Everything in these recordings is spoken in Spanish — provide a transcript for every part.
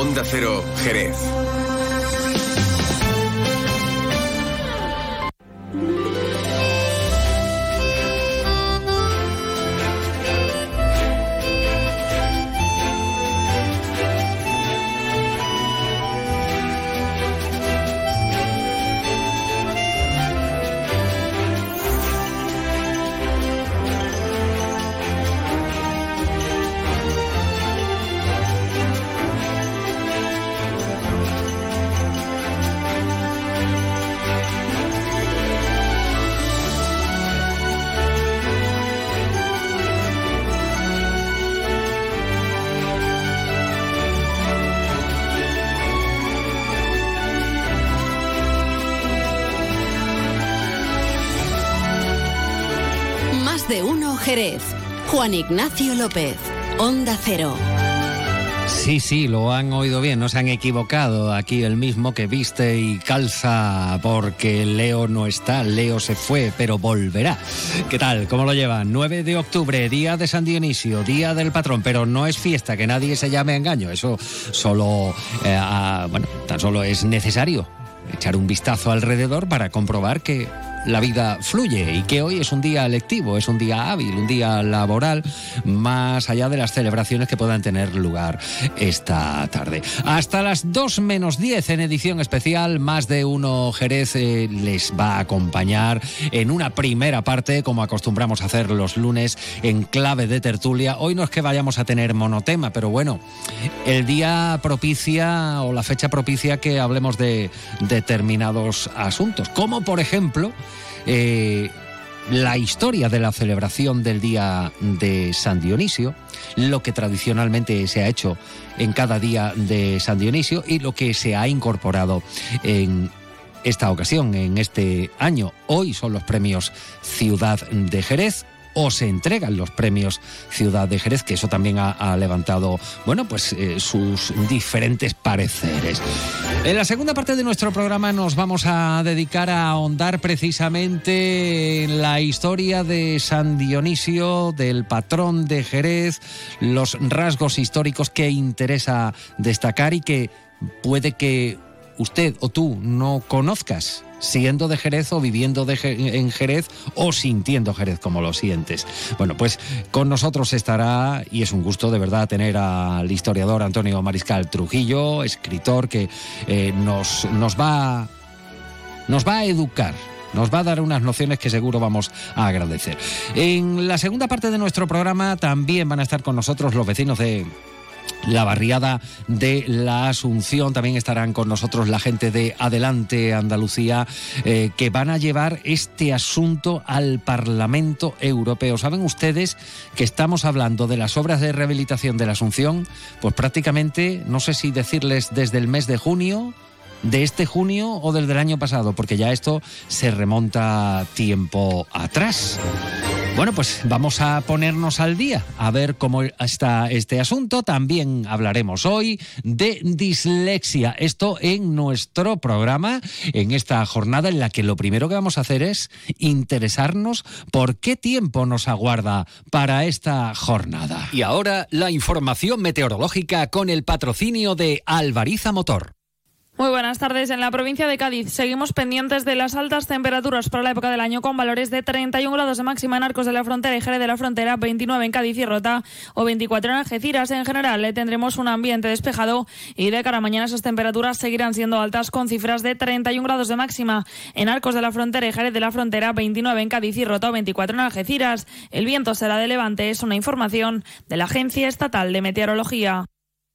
Onda Cero, Jerez. Juan Ignacio López. Onda Cero. Sí, sí, lo han oído bien, no se han equivocado. Aquí el mismo que viste y calza porque Leo no está, Leo se fue, pero volverá. ¿Qué tal? ¿Cómo lo llevan? 9 de octubre, día de San Dionisio, día del patrón, pero no es fiesta, que nadie se llame engaño. Eso solo, eh, a- bueno, tan solo es necesario echar un vistazo alrededor para comprobar que la vida fluye y que hoy es un día lectivo, es un día hábil, un día laboral, más allá de las celebraciones que puedan tener lugar esta tarde. Hasta las 2 menos 10 en edición especial, más de uno Jerez eh, les va a acompañar en una primera parte, como acostumbramos a hacer los lunes, en clave de tertulia. Hoy no es que vayamos a tener monotema, pero bueno, el día propicia o la fecha propicia que hablemos de determinados asuntos, como por ejemplo eh, la historia de la celebración del día de San Dionisio, lo que tradicionalmente se ha hecho en cada día de San Dionisio y lo que se ha incorporado en esta ocasión, en este año. Hoy son los premios Ciudad de Jerez o se entregan los premios Ciudad de Jerez, que eso también ha, ha levantado, bueno, pues eh, sus diferentes pareceres. En la segunda parte de nuestro programa nos vamos a dedicar a ahondar precisamente en la historia de San Dionisio, del patrón de Jerez, los rasgos históricos que interesa destacar y que puede que usted o tú no conozcas siendo de Jerez o viviendo de en Jerez o sintiendo Jerez como lo sientes. Bueno, pues con nosotros estará, y es un gusto de verdad tener al historiador Antonio Mariscal Trujillo, escritor que eh, nos, nos, va, nos va a educar. Nos va a dar unas nociones que seguro vamos a agradecer. En la segunda parte de nuestro programa también van a estar con nosotros los vecinos de la barriada de la Asunción. También estarán con nosotros la gente de Adelante Andalucía, eh, que van a llevar este asunto al Parlamento Europeo. ¿Saben ustedes que estamos hablando de las obras de rehabilitación de la Asunción? Pues prácticamente, no sé si decirles desde el mes de junio de este junio o del del año pasado, porque ya esto se remonta tiempo atrás. Bueno, pues vamos a ponernos al día, a ver cómo está este asunto. También hablaremos hoy de dislexia. Esto en nuestro programa, en esta jornada en la que lo primero que vamos a hacer es interesarnos por qué tiempo nos aguarda para esta jornada. Y ahora la información meteorológica con el patrocinio de Alvariza Motor. Muy buenas tardes. En la provincia de Cádiz seguimos pendientes de las altas temperaturas para la época del año con valores de 31 grados de máxima en Arcos de la Frontera y Jerez de la Frontera, 29 en Cádiz y Rota o 24 en Algeciras. En general tendremos un ambiente despejado y de cara a mañana esas temperaturas seguirán siendo altas con cifras de 31 grados de máxima en Arcos de la Frontera y Jerez de la Frontera, 29 en Cádiz y Rota o 24 en Algeciras. El viento será de levante, es una información de la Agencia Estatal de Meteorología.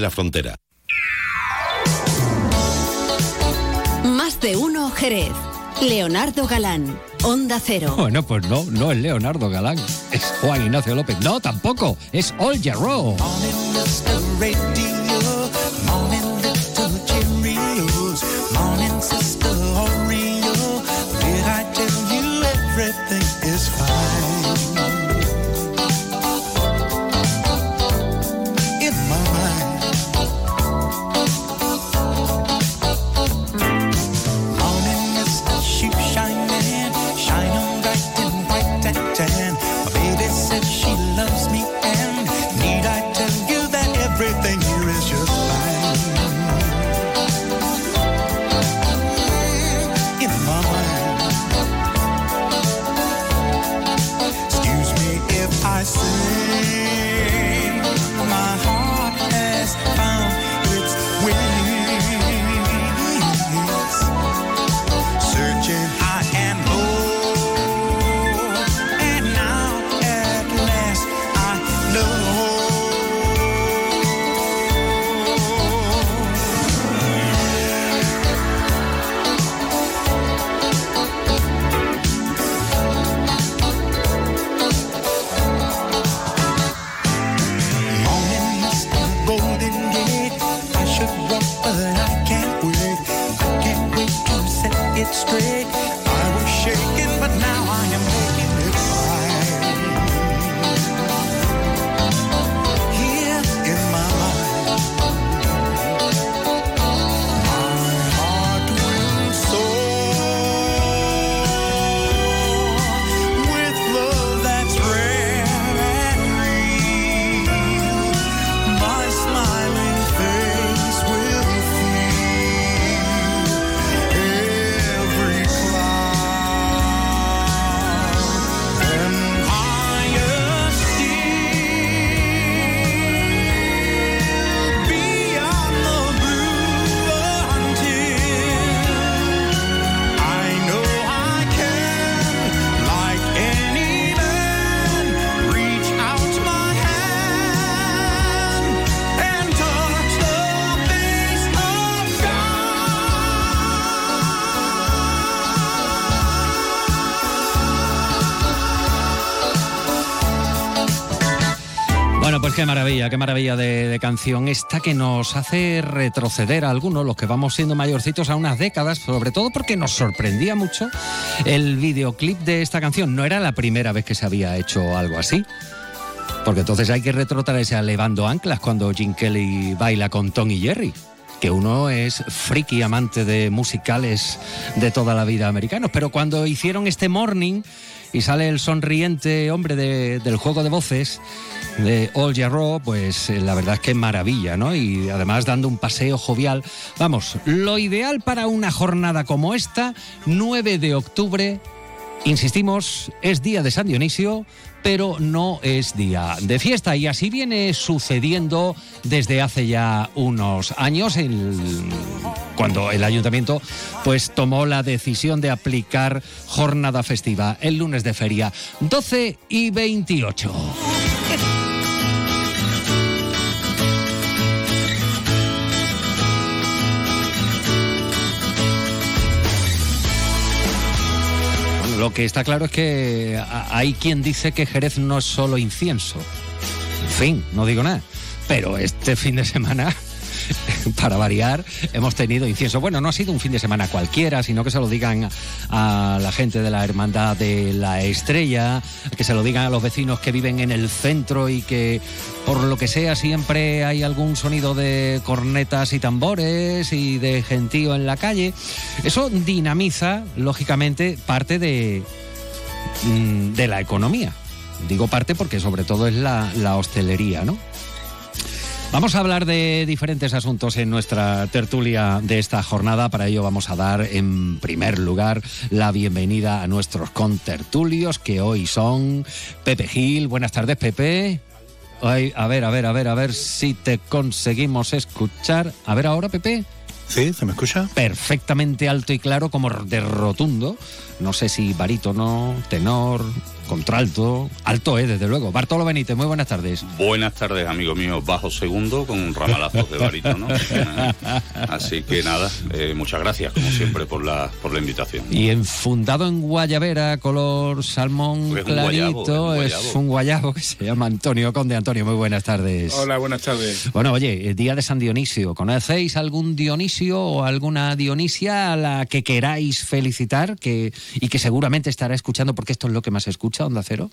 la Frontera. Más de uno Jerez. Leonardo Galán. Onda Cero. Bueno, pues no, no es Leonardo Galán, es Juan Ignacio López. No, tampoco, es All Year qué maravilla, qué maravilla de, canción esta que nos hace retroceder a algunos, los que vamos siendo mayorcitos, a unas décadas, sobre todo porque nos sorprendía mucho el videoclip de esta canción. No era la primera vez que se había hecho algo así. Porque entonces hay que retrotraerse a Levando Anclas cuando Jim Kelly baila con Tom y Jerry que uno es friki amante de musicales de toda la vida americanos, pero cuando hicieron este morning y sale el sonriente hombre del juego de voces de All Jarro, pues eh, la verdad es que maravilla, ¿no? Y además dando un paseo jovial. Vamos, lo ideal para una jornada como esta, 9 de octubre, insistimos, es día de San Dionisio, pero no es día de fiesta y así viene sucediendo desde hace ya unos años cuando el ayuntamiento pues tomó la decisión de aplicar jornada festiva el lunes de feria 12 y 28. Lo que está claro es que hay quien dice que Jerez no es solo incienso. En fin, no digo nada. Pero este fin de semana para variar, hemos tenido incienso. Bueno, no ha sido un fin de semana cualquiera, sino que se lo digan a la gente de la Hermandad de la Estrella, que se lo digan a los vecinos que viven en el centro y que por lo que sea siempre hay algún sonido de cornetas y tambores y de gentío en la calle. Eso dinamiza, lógicamente, parte de, mm, de la economía. Digo parte porque sobre todo es la, la hostelería, ¿no? Vamos a hablar de diferentes asuntos en nuestra tertulia de esta jornada. Para ello vamos a dar en primer lugar la bienvenida a nuestros contertulios que hoy son Pepe Gil. Buenas tardes, Pepe. Ay, a ver, a ver, a ver, a ver si te conseguimos escuchar. A ver ahora, Pepe. Sí, ¿se me escucha? Perfectamente alto y claro, como de rotundo. No sé si barítono, tenor, contralto, alto es, desde luego. Bartolo Benítez, muy buenas tardes. Buenas tardes, amigo mío. Bajo segundo con un ramalazo de barítono. Así que nada, eh, muchas gracias, como siempre, por la, por la invitación. Y enfundado en guayabera, color salmón clarito, es, un guayabo, que se llama Antonio Conde. Antonio, muy buenas tardes. Hola, buenas tardes. Bueno, oye, el día de San Dionisio, ¿conocéis algún Dionisio o alguna Dionisia a la que queráis felicitar que, y que seguramente estará escuchando porque esto es lo que más escucha? Onda Cero?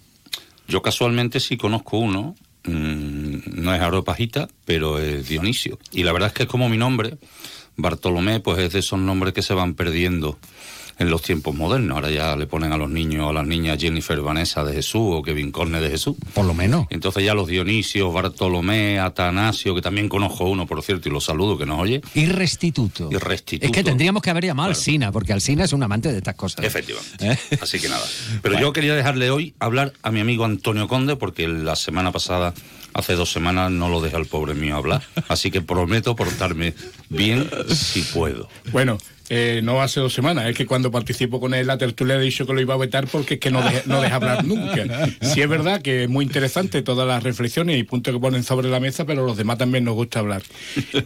Yo casualmente sí conozco uno, mm, no es Aropajita, pero es Dionisio. Y la verdad es que es como mi nombre, Bartolomé, pues es de esos nombres que se van perdiendo en los tiempos modernos. Ahora ya le ponen a los niños, a las niñas Jennifer Vanessa de Jesús o Kevin Corne de Jesús. Por lo menos. Entonces ya los Dionisios, Bartolomé, Atanasio, que también conozco uno, por cierto, y lo saludo, que nos oye. Y Restituto. Y Restituto. Es que tendríamos que haber llamado al Sina, porque Alsina es un amante de estas cosas. Efectivamente. ¿Eh? Así que nada. Pero yo quería dejarle hoy hablar a mi amigo Antonio Conde, porque la semana pasada hace dos semanas no lo dejé al pobre mío hablar, así que prometo portarme bien si puedo. Bueno, eh, no hace dos semanas, es que cuando participo con él la tertulia he dicho que lo iba a vetar porque es que no, no deja hablar nunca. Sí es verdad que es muy interesante todas las reflexiones y puntos que ponen sobre la mesa, pero los demás también nos gusta hablar.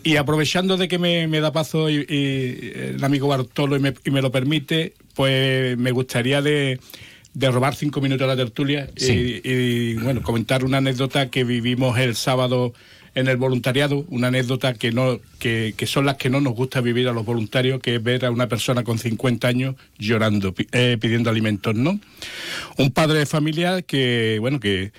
Y aprovechando de que me, da paso y, el amigo Bartolo y me, y me lo permite, pues me gustaría de de robar cinco minutos a la tertulia y, bueno, comentar una anécdota que vivimos el sábado en el voluntariado, una anécdota que no que, son las que no nos gusta vivir a los voluntarios, que es ver a una persona con 50 años llorando, eh, pidiendo alimentos, ¿no? Un padre de familia que, bueno, que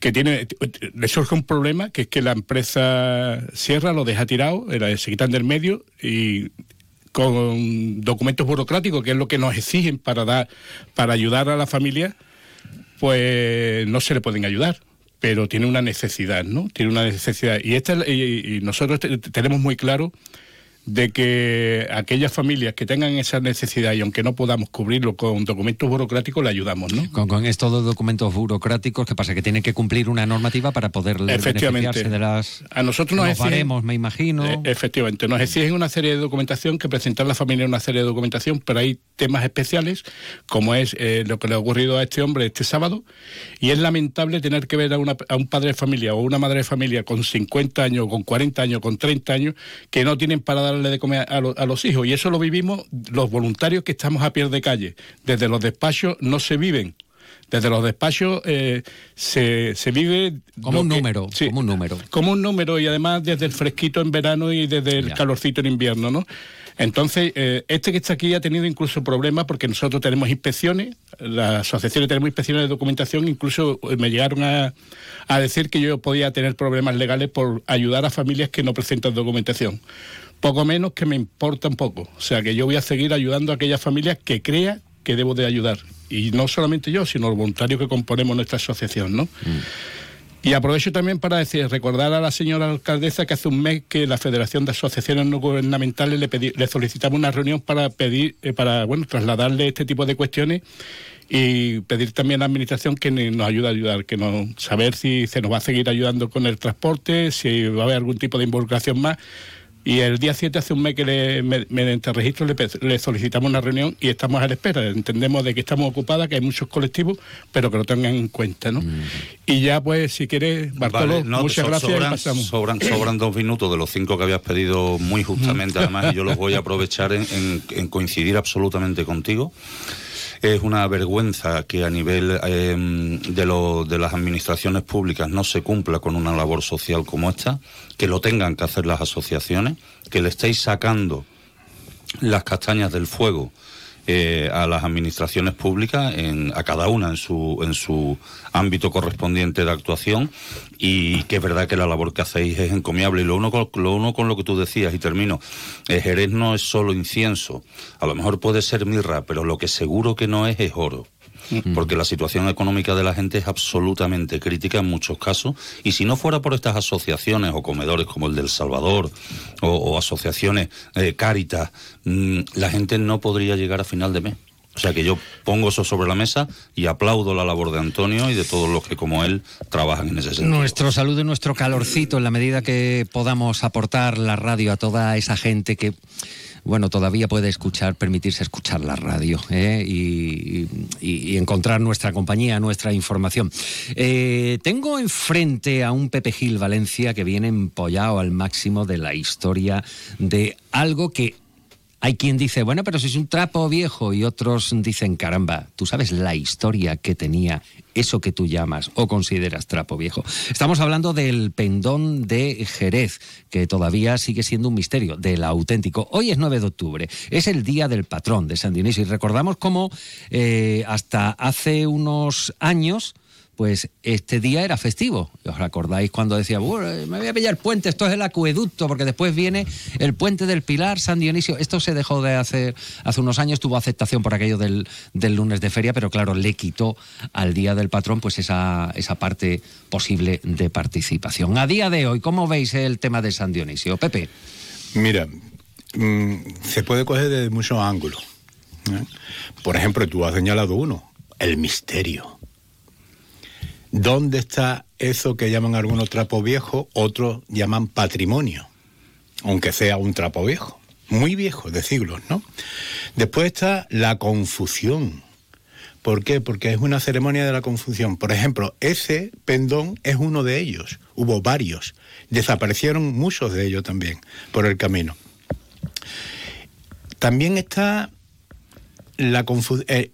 que tiene le surge un problema que es que la empresa cierra, lo deja tirado, se quitan del medio y con documentos burocráticos, que es lo que nos exigen para dar, para ayudar a la familia, pues no se le pueden ayudar pero tiene una necesidad, ¿no? Tiene una necesidad. Y, esta, y, nosotros tenemos muy claro de que aquellas familias que tengan esa necesidad y aunque no podamos cubrirlo con documentos burocráticos, le ayudamos, ¿no? Con, estos dos documentos burocráticos, ¿qué pasa? Que tienen que cumplir una normativa para poder beneficiarse de las... A nosotros nos exigen, me imagino. Eh, efectivamente, nos exigen una serie de documentación, que presentar a la familia una serie de documentación, pero hay temas especiales, como es eh, lo que le ha ocurrido a este hombre este sábado, y es lamentable tener que ver a, a un padre de familia o una madre de familia con 50 años, con 40 años, con 30 años, que no tienen para dar darle de comer a, los hijos. Y eso lo vivimos los voluntarios que estamos a pie de calle. Desde los despachos no se viven. Desde los despachos eh, se, se, vive... Como un número, como un número. Como un número y además desde el fresquito en verano y desde el calorcito en invierno, ¿no? Entonces, eh, este que está aquí ha tenido incluso problemas porque nosotros tenemos inspecciones, las asociaciones tenemos inspecciones de documentación, incluso eh, me llegaron a, a decir que yo podía tener problemas legales por ayudar a familias que no presentan documentación poco menos que me importa un poco. O sea, que yo voy a seguir ayudando a aquellas familias que crea que debo de ayudar. Y no solamente yo, sino los voluntarios que componemos nuestra asociación, ¿no? Mm. Y aprovecho también para decir, recordar a la señora alcaldesa que hace un mes que la Federación de Asociaciones No Gubernamentales le, le solicitaba una reunión para pedir, eh, para bueno, trasladarle este tipo de cuestiones y pedir también a la administración que nos ayude a ayudar, que nos saber si se nos va a seguir ayudando con el transporte, si va a haber algún tipo de involucración más y el día 7, hace un mes que le, mediante registro le, solicitamos una reunión y estamos a la espera. Entendemos de que estamos ocupadas, que hay muchos colectivos, pero que lo tengan en cuenta. ¿no? Mm. Y ya, pues, si quieres, Bartolo, muchas gracias. Sobran, sobran, dos minutos de los cinco que habías pedido muy justamente, además, y yo los voy a aprovechar en coincidir absolutamente contigo. Es una vergüenza que a nivel em, de, lo, de las administraciones públicas no se cumpla con una labor social como esta, que lo tengan que hacer las asociaciones, que le estéis sacando las castañas del fuego eh, a las administraciones públicas, en, a cada una en su, en su ámbito correspondiente de actuación, y que es verdad que la labor que hacéis es encomiable. Y lo uno con lo, uno con lo que tú decías, y termino, el Jerez no es solo incienso, a lo mejor puede ser mirra, pero lo que seguro que no es es oro porque la situación económica de la gente es absolutamente crítica en muchos casos, y si no fuera por estas asociaciones o comedores como el del Salvador o, asociaciones eh, Cáritas, mm, la gente no podría llegar a final de mes. O sea que yo pongo eso sobre la mesa y aplaudo la labor de Antonio y de todos los que como él trabajan en ese sentido. Nuestro saludo y nuestro calorcito en la medida que podamos aportar la radio a toda esa gente que bueno, todavía puede escuchar, permitirse escuchar la radio ¿eh? y, encontrar nuestra compañía, nuestra información. Eh, tengo enfrente a un Pepe Gil Valencia que viene empollado al máximo de la historia de algo que hay quien dice, bueno, pero si es un trapo viejo y otros dicen, caramba, tú sabes la historia que tenía eso que tú llamas o consideras trapo viejo. Estamos hablando del pendón de Jerez, que todavía sigue siendo un misterio, del auténtico. Hoy es 9 de octubre, es el día del patrón de San Dionisio y recordamos cómo eh, hasta hace unos años pues este día era festivo. ¿Os acordáis cuando decía, me voy a pillar puente, esto es el acueducto, porque después viene el puente del Pilar, San Dionisio. Esto se dejó de hacer hace unos años, tuvo aceptación por aquello del, del lunes de feria, pero claro, le quitó al Día del Patrón pues esa, esa parte posible de participación. A día de hoy, ¿cómo veis el tema de San Dionisio? Pepe. Mira, mm, se puede coger desde muchos ángulos. ¿eh? Por ejemplo, tú has señalado uno, el misterio. ¿Dónde está eso que llaman algunos trapo viejo, otros llaman patrimonio? Aunque sea un trapo viejo, muy viejo, de siglos, ¿no? Después está la confusión. ¿Por qué? Porque es una ceremonia de la confusión. Por ejemplo, ese pendón es uno de ellos. Hubo varios. Desaparecieron muchos de ellos también por el camino. También está la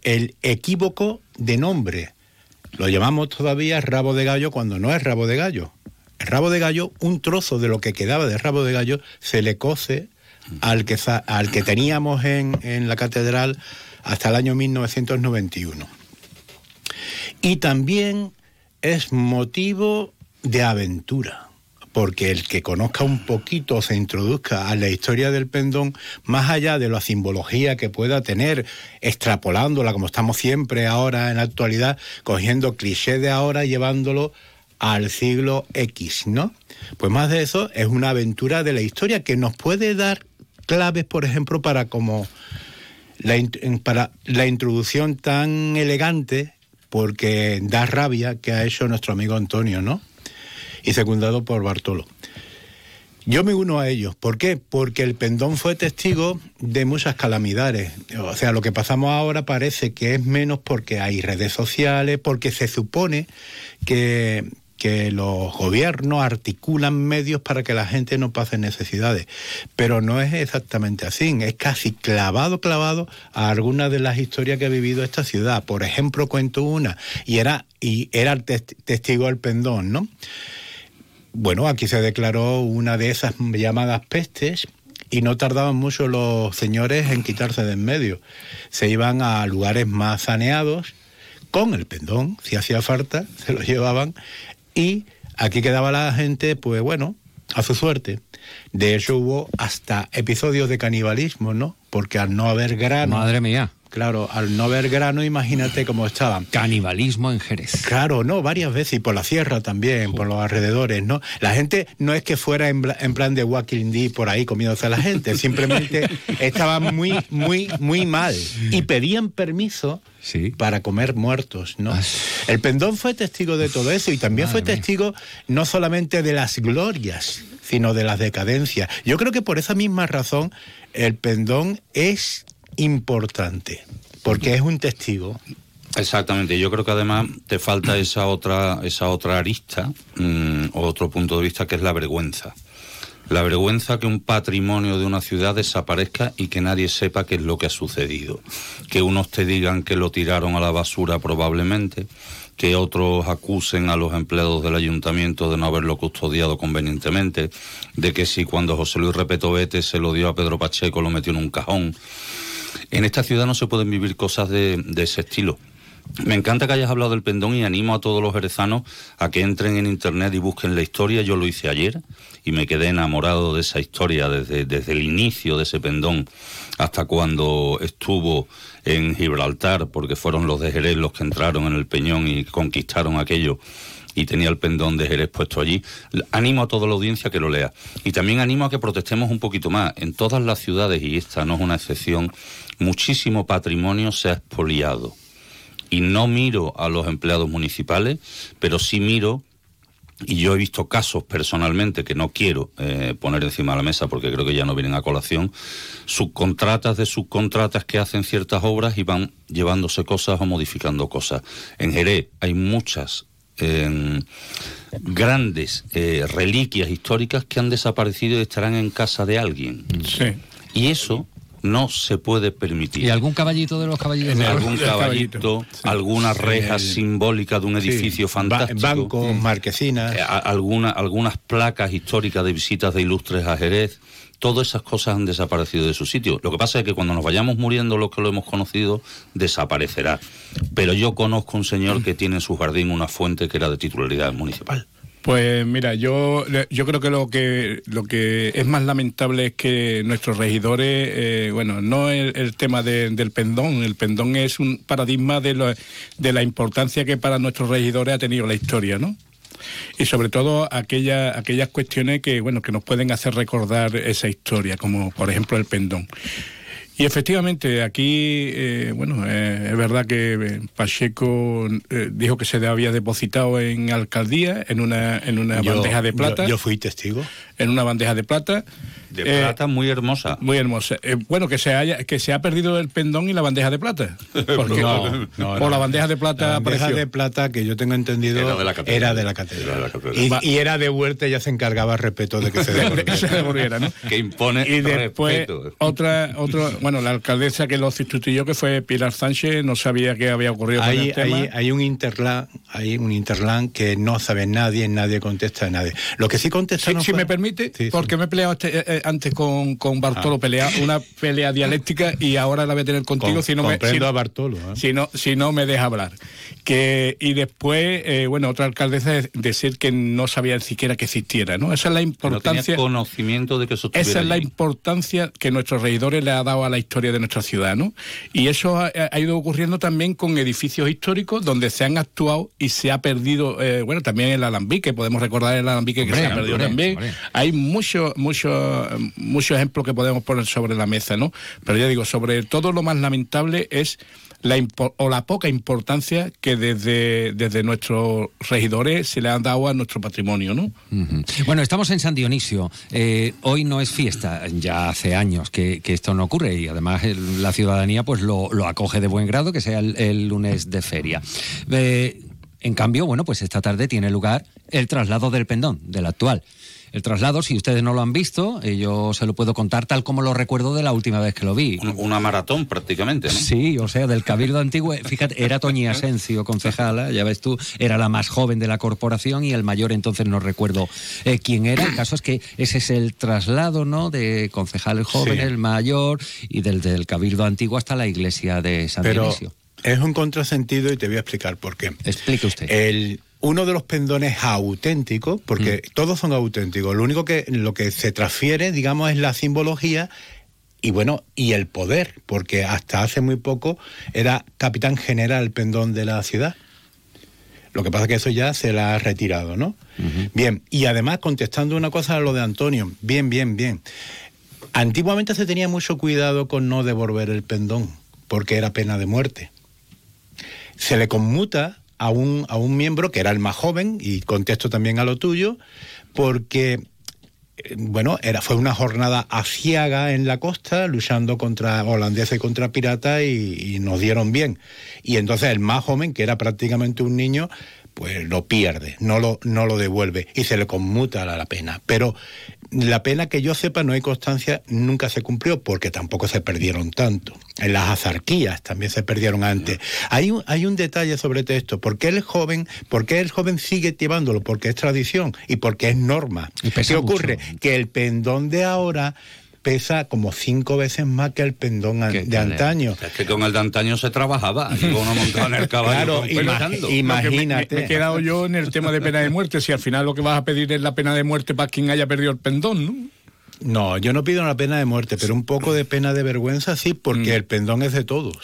el equívoco de nombre. Lo llamamos todavía rabo de gallo cuando no es rabo de gallo. El rabo de gallo, un trozo de lo que quedaba de rabo de gallo, se le cose al que, al que teníamos en, en la catedral hasta el año 1991. Y también es motivo de aventura porque el que conozca un poquito, se introduzca a la historia del pendón, más allá de la simbología que pueda tener, extrapolándola como estamos siempre ahora en la actualidad, cogiendo clichés de ahora y llevándolo al siglo X, ¿no? Pues más de eso es una aventura de la historia que nos puede dar claves, por ejemplo, para como la, para la introducción tan elegante, porque da rabia que ha hecho nuestro amigo Antonio, ¿no? Y secundado por Bartolo. Yo me uno a ellos. ¿Por qué? Porque el pendón fue testigo de muchas calamidades. O sea, lo que pasamos ahora parece que es menos porque hay redes sociales, porque se supone que, que los gobiernos articulan medios para que la gente no pase necesidades. Pero no es exactamente así. Es casi clavado, clavado a algunas de las historias que ha vivido esta ciudad. Por ejemplo, cuento una, y era, y era testigo del pendón, ¿no? Bueno, aquí se declaró una de esas llamadas pestes y no tardaban mucho los señores en quitarse de en medio. Se iban a lugares más saneados con el pendón, si hacía falta, se lo llevaban y aquí quedaba la gente, pues bueno, a su suerte. De hecho hubo hasta episodios de canibalismo, ¿no? Porque al no haber grano... Madre mía. Claro, al no ver grano, imagínate cómo estaban. Canibalismo en Jerez. Claro, no, varias veces, y por la sierra también, por los alrededores, ¿no? La gente no es que fuera en, plan de Walking Dead por ahí comiéndose a la gente, simplemente estaban muy, muy, muy mal. Y pedían permiso para comer muertos, ¿no? Ah, El pendón fue testigo de todo eso y también fue testigo no solamente de las glorias, sino de las decadencias. Yo creo que por esa misma razón el pendón es importante, porque es un testigo. Exactamente, yo creo que además te falta esa otra, esa otra arista, mm, otro punto de vista que es la vergüenza. La vergüenza que un patrimonio de una ciudad desaparezca y que nadie sepa qué es lo que ha sucedido. Que unos te digan que lo tiraron a la basura probablemente, que otros acusen a los empleados del ayuntamiento de no haberlo custodiado convenientemente, de que si cuando José Luis Repetobete se lo dio a Pedro Pacheco lo metió en un cajón. En esta ciudad no se pueden vivir cosas de, ese estilo. Me encanta que hayas hablado del pendón y animo a todos los jerezanos a que entren en internet y busquen la historia. Yo lo hice ayer y me quedé enamorado de esa historia desde, desde el inicio de ese pendón hasta cuando estuvo en Gibraltar, porque fueron los de Jerez los que entraron en el Peñón y conquistaron aquello y tenía el pendón de Jerez puesto allí. Animo a toda la audiencia que lo lea. Y también animo a que protestemos un poquito más. En todas las ciudades, y esta no es una excepción, muchísimo patrimonio se ha expoliado. Y no miro a los empleados municipales, pero sí miro y yo he visto casos personalmente que no quiero eh, poner encima de la mesa porque creo que ya no vienen a colación, subcontratas de subcontratas que hacen ciertas obras y van llevándose cosas o modificando cosas. En Jerez hay muchas grandes eh, reliquias históricas que han desaparecido y estarán en casa de alguien. Y eso no se puede permitir. ¿Y algún caballito de los caballitos? algún caballito, alguna reja simbólica de un edificio fantástico. Bancos, marquesinas. Eh, alguna, algunas placas históricas de visitas de ilustres a Jerez. Todas esas cosas han desaparecido de su sitio. Lo que pasa es que cuando nos vayamos muriendo los que lo hemos conocido, desaparecerá. Pero yo conozco un señor que tiene en su jardín una fuente que era de titularidad municipal. Pues mira, yo, yo creo que lo que lo que es más lamentable es que nuestros regidores, eh, bueno, no el, el tema del pendón, el pendón es un paradigma de, de la importancia que para nuestros regidores ha tenido la historia, ¿no? Y sobre todo aquellas aquellas cuestiones que bueno que nos pueden hacer recordar esa historia como por ejemplo el pendón y efectivamente, aquí, eh, bueno, eh, es verdad que eh, Pacheco dijo que se había depositado en alcaldía, en una, en una bandeja de plata. yo, fui testigo. En una bandeja de plata. De plata muy hermosa. Muy hermosa. Eh, bueno, que se haya que se ha perdido el pendón y la bandeja de plata. Porque, no, no, o la bandeja de plata La bandeja de plata, que yo tengo entendido, era de la catedral. Era de la catedral. Y, y, era de huerta y ya se encargaba respeto de que se devolviera. ¿no? Que impone Y después, otra, otro, bueno, la alcaldesa que lo sustituyó, que fue Pilar Sánchez, no sabía qué había ocurrido hay, con el tema. Hay, hay un interlan, hay un interlan que no sabe nadie, nadie contesta a nadie. Lo que sí contesta... Si, me permite, porque me he peleado este, eh, eh, antes con, con Bartolo, ah. pelea, una pelea dialéctica y ahora la voy a tener contigo si no me si, a Bartolo, ¿eh? si, no, si no me deja hablar. Que, y después, eh, bueno, otra alcaldesa decir que no sabía siquiera que existiera, ¿no? Esa es la importancia. No conocimiento de que eso Esa es la importancia que nuestros regidores le ha dado a la historia de nuestra ciudad, ¿no? Y eso ha, ha ido ocurriendo también con edificios históricos donde se han actuado y se ha perdido, eh, bueno, también el alambique, podemos recordar el alambique que se ha perdido también. Hay muchos, muchos, muchos ejemplos que podemos poner sobre la mesa, ¿no? Pero ya digo, sobre todo lo más lamentable es la o la poca importancia que desde, desde nuestros regidores se le han dado a nuestro patrimonio, ¿no? Bueno, estamos en San Dionisio. Eh, hoy no es fiesta, ya hace años que, esto no ocurre y además la ciudadanía pues lo, lo, acoge de buen grado que sea el, lunes de feria. Eh, en cambio, bueno, pues esta tarde tiene lugar el traslado del pendón, del actual. El traslado, si ustedes no lo han visto, eh, yo se lo puedo contar tal como lo recuerdo de la última vez que lo vi. Una maratón prácticamente, ¿no? Sí, o sea, del Cabildo Antiguo. Fíjate, era Toñi Asencio, concejala, ya ves tú, era la más joven de la corporación y el mayor entonces no recuerdo eh, quién era. El caso es que ese es el traslado, ¿no? De concejal el joven, el mayor y del, del Cabildo Antiguo hasta la iglesia de San Pero... Es un contrasentido y te voy a explicar por qué. Explique usted. El, uno de los pendones auténticos, porque mm. todos son auténticos, lo único que lo que se transfiere, digamos, es la simbología y bueno, y el poder, porque hasta hace muy poco era capitán general el pendón de la ciudad. Lo que pasa es que eso ya se la ha retirado, ¿no? Bien, y además contestando una cosa a lo de Antonio, bien, bien, bien. Antiguamente se tenía mucho cuidado con no devolver el pendón, porque era pena de muerte. Se le conmuta a un, a un miembro que era el más joven, y contesto también a lo tuyo, porque eh, bueno, era, fue una jornada aciaga en la costa, luchando contra holandeses y contra piratas, y, nos dieron bien. Y entonces el más joven, que era prácticamente un niño, pues lo pierde, no lo, no lo devuelve y se le conmuta la, la pena. Pero la pena que yo sepa, no hay constancia, nunca se cumplió porque tampoco se perdieron tanto. En las azarquías también se perdieron antes. Hay un, hay un detalle sobre esto. ¿Por qué el joven, por qué el joven sigue llevándolo? Porque es tradición y porque es norma. ¿Qué ocurre? Que el pendón de ahora pesa como cinco veces más que el pendón de antaño. Es que con el de antaño se trabajaba, y uno montaba en el caballo. Claro, imagínate. Me, me, he quedado yo en el tema de pena de muerte, si al final lo que vas a pedir es la pena de muerte para quien haya perdido el pendón, ¿no? No, yo no pido una pena de muerte, pero un poco de pena de vergüenza sí, porque mm. el pendón es de todos.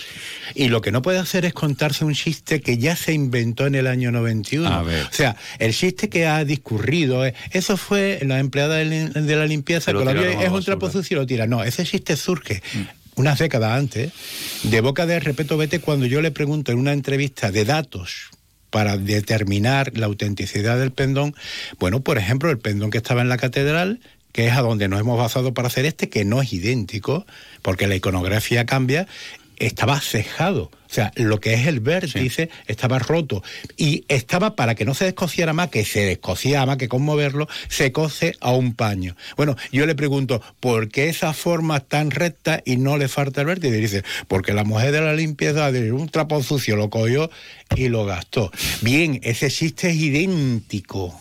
Y lo que no puede hacer es contarse un chiste que ya se inventó en el año 91. O sea, el chiste que ha discurrido, eh, eso fue la empleada de la limpieza, que es un trapo sucio y lo tira. No, ese chiste surge. Mm. Unas décadas antes, de boca de Repeto Vete, cuando yo le pregunto en una entrevista de datos para determinar la autenticidad del pendón, bueno, por ejemplo, el pendón que estaba en la catedral que es a donde nos hemos basado para hacer este, que no es idéntico, porque la iconografía cambia, estaba cejado. O sea, lo que es el vértice estaba roto y estaba para que no se descosiera más, que se descosiera más, que con moverlo, se cose a un paño. Bueno, yo le pregunto, ¿por qué esa forma tan recta y no le falta el vértice? Y dice, porque la mujer de la limpieza de un trapo sucio lo cogió y lo gastó. Bien, ese chiste es idéntico.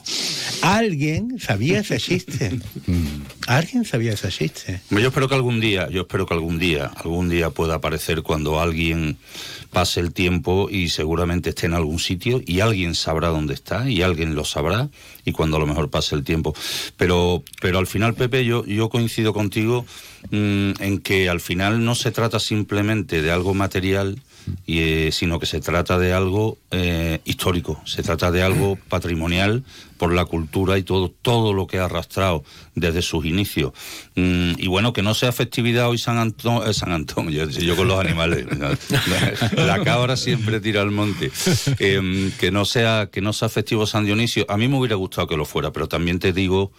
Alguien sabía ese chiste. Alguien sabía ese chiste. Yo espero que algún día, yo espero que algún día, algún día pueda aparecer cuando alguien pase el tiempo y seguramente esté en algún sitio y alguien sabrá dónde está y alguien lo sabrá y cuando a lo mejor pase el tiempo. Pero, pero al final, Pepe, yo, yo coincido contigo mm, en que al final no se trata simplemente de algo material, y, eh, sino que se trata de algo eh, histórico, se trata de algo patrimonial por la cultura y todo, todo lo que ha arrastrado desde sus inicios. Mm, y bueno, que no sea festividad hoy San Antón, eh, San Antón, yo, yo con los animales, la, la cabra siempre tira al monte. Em, que no sea, que no sea festivo San Dionisio, a mí me hubiera gustado que lo fuera, pero también te digo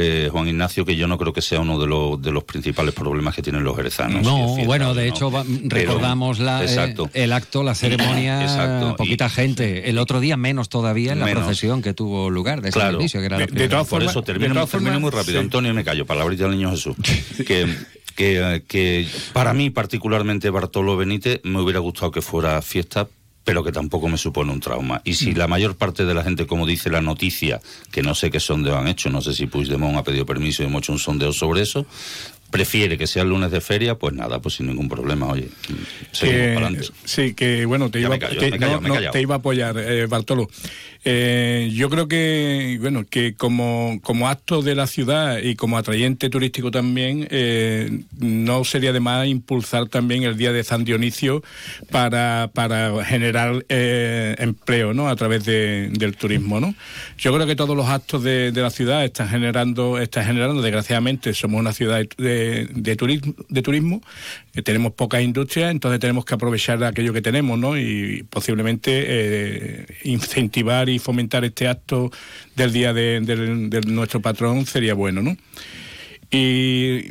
eh, Juan Ignacio, que yo no creo que sea uno de los, de los principales problemas que tienen los jerezanos. No, bueno, de hecho recordamos la, eh, el acto, la ceremonia, poquita gente. El otro día menos todavía en la procesión que tuvo lugar de claro, inicio, que era de, todas Por eso termino, termino muy rápido. Antonio, me callo, palabrita del niño Jesús. que, que, que para mí, particularmente Bartolo Benítez, me hubiera gustado que fuera fiesta pero que tampoco me supone un trauma. Y si mm. la mayor parte de la gente, como dice la noticia, que no sé qué sondeo han hecho, no sé si Puigdemont ha pedido permiso y hemos hecho un sondeo sobre eso, prefiere que sea el lunes de feria, pues nada, pues sin ningún problema, oye, seguimos para adelante. Sí, que bueno, te, iba, a apoyar, eh, Bartolo. Eh, yo creo que, bueno, que como, como acto de la ciudad y como atrayente turístico también, eh, no sería de más impulsar también el Día de San Dionisio para, para generar empleo, ¿no? A través del turismo, ¿no? Yo creo que todos los actos de, de la ciudad están generando, están generando, desgraciadamente, somos una ciudad de de, turismo, de turismo eh, tenemos pocas industrias, entonces tenemos que aprovechar aquello que tenemos, ¿no? Y posiblemente eh, incentivar y fomentar este acto del día de, nuestro patrón sería bueno, ¿no? Y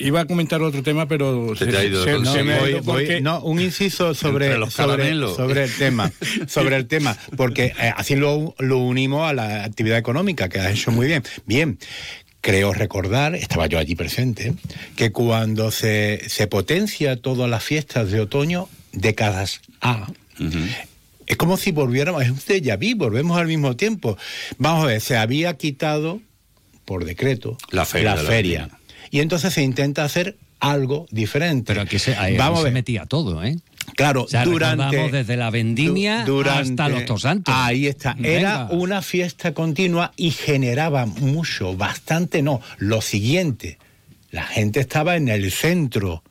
Iba a comentar otro tema, pero se, ha ido, no, un inciso sobre, sobre, el tema, sobre el tema, porque eh, así lo, lo, unimos a la actividad económica que has hecho muy bien. Bien, Creo recordar, estaba yo allí presente, que cuando se, se potencia todas las fiestas de otoño, décadas A, es como si volviéramos, es un déjà vu, volvemos al mismo tiempo. Vamos a ver, se había quitado por decreto la feria. La feria. Y entonces se intenta hacer algo diferente. Pero aquí se, Vamos se metía todo, ¿eh? Claro, durante desde la vendimia hasta los tosantos. Ahí está. Era una fiesta continua y generaba mucho, bastante no. Lo siguiente, la gente estaba en el centro.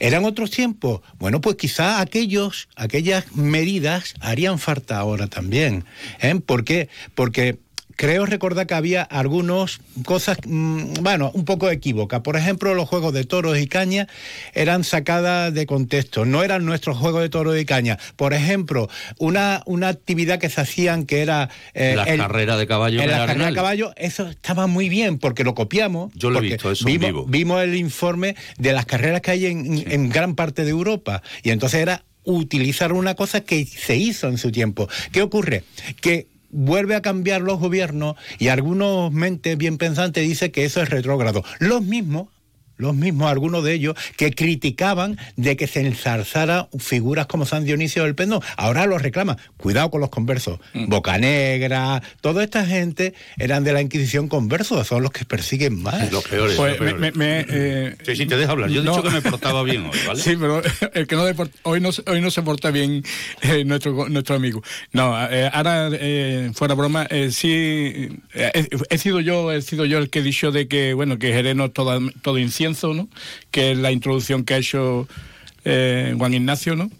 ¿Eran otros tiempos? Bueno, pues quizá aquellos, aquellas medidas harían falta ahora también. ¿eh? ¿Por qué? Porque creo recordar que había algunas cosas, mm, bueno, un poco equívocas. Por ejemplo, los juegos de toros y caña eran sacadas de contexto, no eran nuestros juegos de toros y caña. Por ejemplo, una, una actividad que se hacían que era... Eh, la carrera de caballo. En la carrera de caballo, eso estaba muy bien porque lo copiamos. Yo lo he visto, eso vimos, vivo. Vimos el informe de las carreras que hay en, en gran parte de Europa y entonces era utilizar una cosa que se hizo en su tiempo. ¿Qué ocurre? Que vuelve a cambiar los gobiernos y algunos mentes bien pensantes dicen que eso es retrógrado. Los mismos los mismos, algunos de ellos, que criticaban de que se ensalzara figuras como San Dionisio del Pendón. Ahora lo reclaman. Cuidado con los conversos. Mm. Boca Negra, toda esta gente eran de la Inquisición conversos, son los que persiguen más. Los peores. Pues eh, sí, sí, te dejo hablar. Yo he dicho que me portaba bien hoy, ¿vale? Sí, pero el que no hoy, no, hoy no se porta bien eh, nuestro, nuestro amigo. No, eh, ahora, fuera broma, sí, he, sido yo, he sido yo el que he dicho de que, bueno, que Jerez no todo, todo incienso que es la introducción que ha hecho eh, Juan Ignacio, ¿no?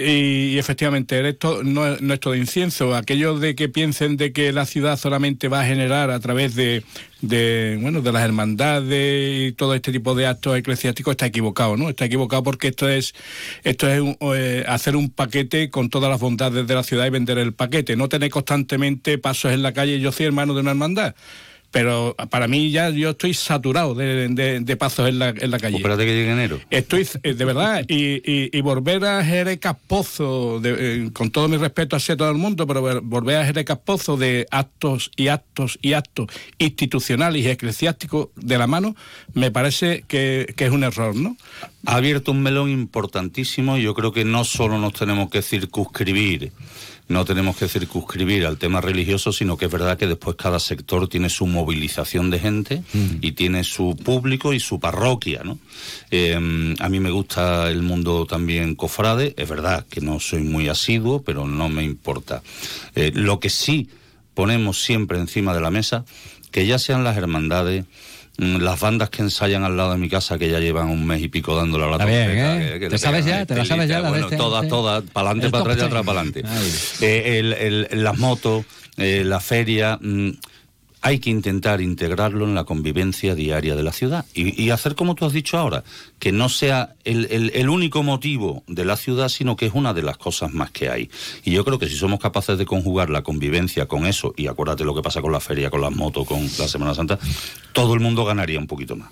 Y, efectivamente, esto no, es todo incienso. Aquellos de que piensen de que la ciudad solamente va a generar a través de, bueno, de las hermandades y todo este tipo de actos eclesiásticos está equivocado, ¿no? Está equivocado porque esto es, esto es eh, hacer un paquete con todas las bondades de la ciudad y vender el paquete. No tener constantemente pasos en la calle. Yo soy hermano de una hermandad pero para mí ya yo estoy saturado de, de, pasos en la, en la calle. Espérate que llegue enero. Estoy, eh, de verdad, y, y, volver a Jerez Caspozo, eh, con todo mi respeto hacia todo el mundo, pero volver a Jerez Caspozo de actos y actos y actos institucionales y eclesiásticos de la mano, me parece que, que es un error, ¿no? Ha abierto un melón importantísimo y yo creo que no solo nos tenemos que circunscribir no tenemos que circunscribir al tema religioso, sino que es verdad que después cada sector tiene su movilización de gente mm. y tiene su público y su parroquia, ¿no? Em, a mí me gusta el mundo también cofrade, es verdad que no soy muy asiduo, pero no me importa. Eh, lo que sí ponemos siempre encima de la mesa, que ya sean las hermandades, las bandas que ensayan al lado de mi casa que ya llevan un mes y pico dándole a la ¿eh? ¿Te sabes ya? ¿Te la sabes ya? Bueno, todas, todas, para adelante, para atrás y atrás para adelante. Eh, las motos, eh, la feria... Mm, hay que intentar integrarlo en la convivencia diaria de la ciudad y, hacer como tú has dicho ahora, que no sea el, único motivo de la ciudad, sino que es una de las cosas más que hay. Y yo creo que si somos capaces de conjugar la convivencia con eso, y acuérdate lo que pasa con la feria, con las motos, con la Semana Santa, todo el mundo ganaría un poquito más.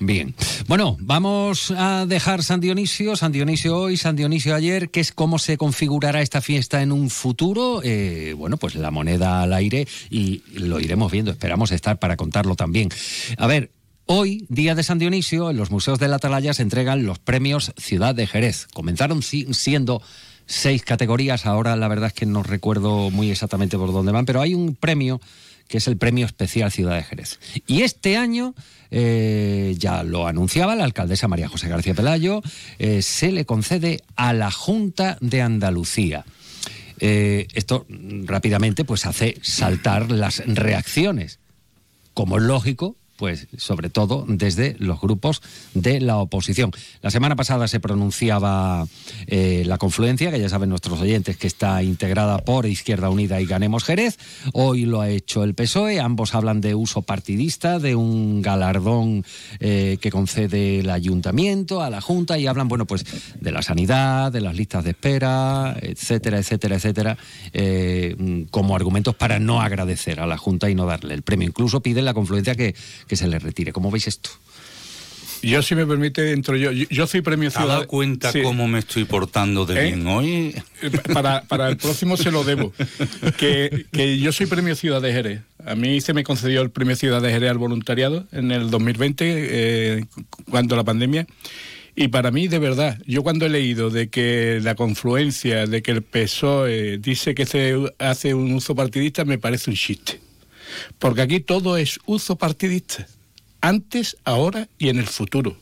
Bien. Bueno, vamos a dejar San Dionisio, San Dionisio hoy, San Dionisio ayer, que es cómo se configurará esta fiesta en un futuro. Eh, bueno, pues la moneda al aire y lo iremos viendo, esperamos estar para contarlo también. A ver, Hoy, día de San Dionisio, en los museos de la Atalaya se entregan los premios Ciudad de Jerez. Comenzaron siendo seis categorías, ahora la verdad es que no recuerdo muy exactamente por dónde van, pero hay un premio que es el Premio Especial Ciudad de Jerez. Y este año, eh, ya lo anunciaba la alcaldesa María José García Pelayo, eh, se le concede a la Junta de Andalucía. Eh, esto rápidamente pues hace saltar las reacciones. Como es lógico, pues sobre todo desde los grupos de la oposición. La semana pasada se pronunciaba eh, la confluencia, que ya saben nuestros oyentes que está integrada por Izquierda Unida y Ganemos Jerez. Hoy lo ha hecho el PSOE. Ambos hablan de uso partidista, de un galardón eh, que concede el ayuntamiento a la Junta y hablan, bueno, pues de la sanidad, de las listas de espera, etcétera, etcétera, etcétera, eh, como argumentos para no agradecer a la Junta y no darle el premio. Incluso piden la confluencia que que se le retire. ¿Cómo veis esto? Yo, si me permite, entro yo. Yo, soy premio Ciudad. ¿Te dado cuenta cómo me estoy portando de ¿Eh? bien hoy? Para, para, el próximo se lo debo. Que, que, yo soy premio Ciudad de Jerez. A mí se me concedió el premio Ciudad de Jerez al voluntariado en el 2020, eh, cuando la pandemia. Y para mí, de verdad, yo cuando he leído de que la confluencia, de que el PSOE dice que se hace un uso partidista, me parece un chiste. Porque aquí todo es uso partidista, antes, ahora y en el futuro.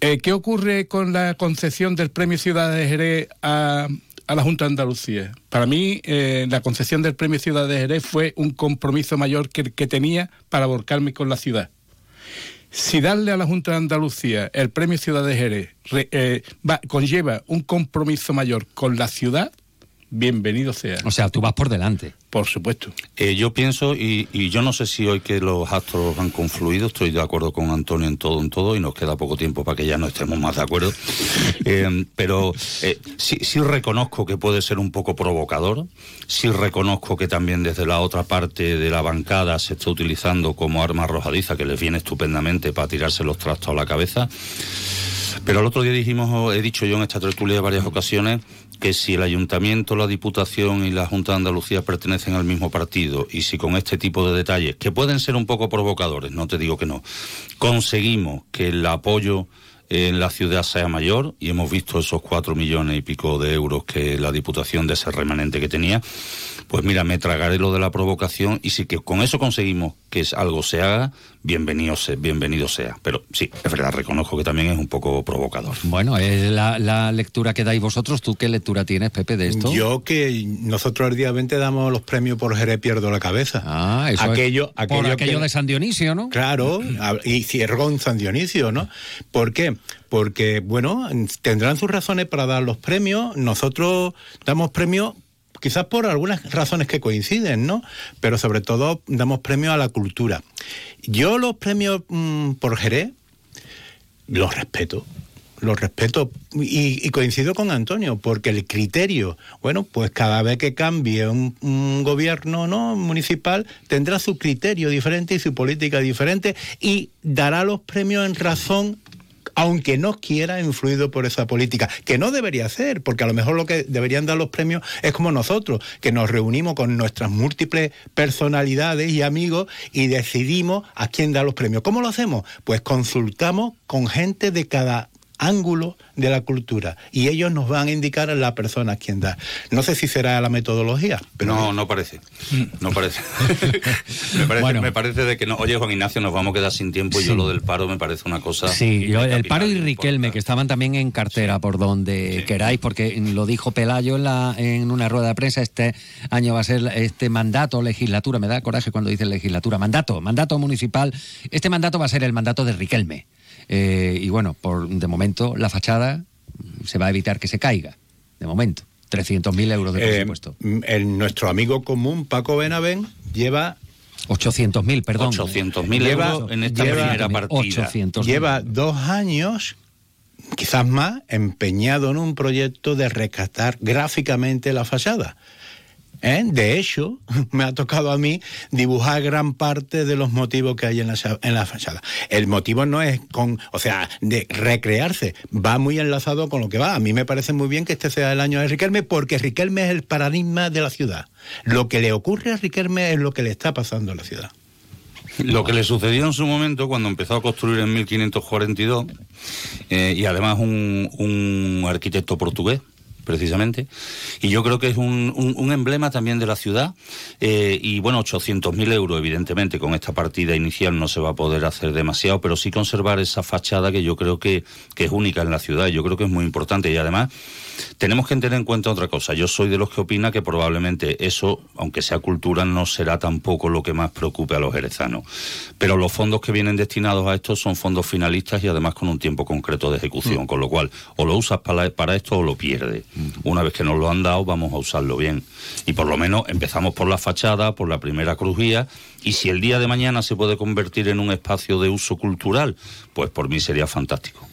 Eh, ¿Qué ocurre con la concesión del Premio Ciudad de Jerez a, la Junta de Andalucía? Para mí, eh, la concesión del Premio Ciudad de Jerez fue un compromiso mayor que que tenía para volcarme con la ciudad. Si darle a la Junta de Andalucía el Premio Ciudad de Jerez eh, conlleva un compromiso mayor con la ciudad, bienvenido sea. O sea, tú vas por delante. Por supuesto. Eh, yo pienso, y, yo no sé si hoy que los actos han confluido, estoy de acuerdo con Antonio en todo, en todo, y nos queda poco tiempo para que ya no estemos más de acuerdo. Eh, pero eh, sí, sí reconozco que puede ser un poco provocador, sí reconozco que también desde la otra parte de la bancada se está utilizando como arma arrojadiza, que les viene estupendamente para tirarse los trastos a la cabeza. Pero el otro día dijimos, he dicho yo en esta tertulia varias ocasiones, que si el ayuntamiento, la diputación y la Junta de Andalucía pertenecen al mismo partido y si con este tipo de detalles, que pueden ser un poco provocadores, no te digo que no, conseguimos que el apoyo en la ciudad sea mayor y hemos visto esos cuatro millones y pico de euros que la diputación de ese remanente que tenía, pues mira, me tragaré lo de la provocación y si que con eso conseguimos que algo se haga, bienvenido, sea, bienvenido sea. Pero sí, es verdad, reconozco que también es un poco provocador. Bueno, es la, lectura que dais vosotros. ¿Tú qué lectura tienes, Pepe, de esto? Yo que nosotros el día 20 damos los premios por Jerez Pierdo la Cabeza. Ah, eso aquello, es por aquello, de San Dionisio, ¿no? Claro, y cierro en San Dionisio, ¿no? ¿Por qué? Porque, bueno, tendrán sus razones para dar los premios. Nosotros damos premios quizás por algunas razones que coinciden, ¿no? Pero sobre todo damos premio a la cultura. Yo los premios mm, por Jerez los respeto, lo respeto y, coincido con Antonio, porque el criterio, bueno, pues cada vez que cambie un, un, gobierno no municipal tendrá su criterio diferente y su política diferente y dará los premios en razón aunque no quiera influido por esa política, que no debería ser, porque a lo mejor lo que deberían dar los premios es como nosotros, que nos reunimos con nuestras múltiples personalidades y amigos y decidimos a quién dar los premios. ¿Cómo lo hacemos? Pues consultamos con gente de cada ángulo de la cultura y ellos nos van a indicar a la persona a quien da. No sé si será la metodología, pero no, no parece, no parece. me parece, de que no. Oye, Juan Ignacio, nos vamos a quedar sin tiempo y yo lo del paro me parece una cosa. Sí, el paro y Riquelme que estaban también en cartera por donde queráis, porque lo dijo Pelayo en, la, en una rueda de prensa. Este año va a ser este mandato legislatura. Me da coraje cuando dice legislatura, mandato, mandato municipal. Este mandato va a ser el mandato de Riquelme. Eh, y bueno, por de momento la fachada se va a evitar que se caiga. De momento. 300.000 euros de eh, presupuesto. el, nuestro amigo común, Paco Benavén, lleva 800.000, perdón. 800.000 euros en esta primera partida. lleva dos años, quizás más, empeñado en un proyecto de rescatar gráficamente la fachada. ¿Eh? De hecho, me ha tocado a mí dibujar gran parte de los motivos que hay en la, en la fachada. El motivo no es con, o sea, de recrearse, va muy enlazado con lo que va. A mí me parece muy bien que este sea el año de Riquelme porque Riquelme es el paradigma de la ciudad. Lo que le ocurre a Riquelme es lo que le está pasando a la ciudad. Lo que le sucedió en su momento cuando empezó a construir en 1542 eh, y además un, un arquitecto portugués precisamente. Y yo creo que es un, un, emblema también de la ciudad. Eh, y bueno, 800.000 euros, evidentemente, con esta partida inicial no se va a poder hacer demasiado, pero sí conservar esa fachada que yo creo que, que es única en la ciudad. Yo creo que es muy importante. Y además, tenemos que tener en cuenta otra cosa. Yo soy de los que opina que probablemente eso, aunque sea cultura, no será tampoco lo que más preocupe a los jerezanos. Pero los fondos que vienen destinados a esto son fondos finalistas y además con un tiempo concreto de ejecución, mm. con lo cual o lo usas para, para esto o lo pierdes. Una vez que nos lo han dado, vamos a usarlo bien. Y por lo menos empezamos por la fachada, por la primera crujía, y si el día de mañana se puede convertir en un espacio de uso cultural, pues por mí sería fantástico.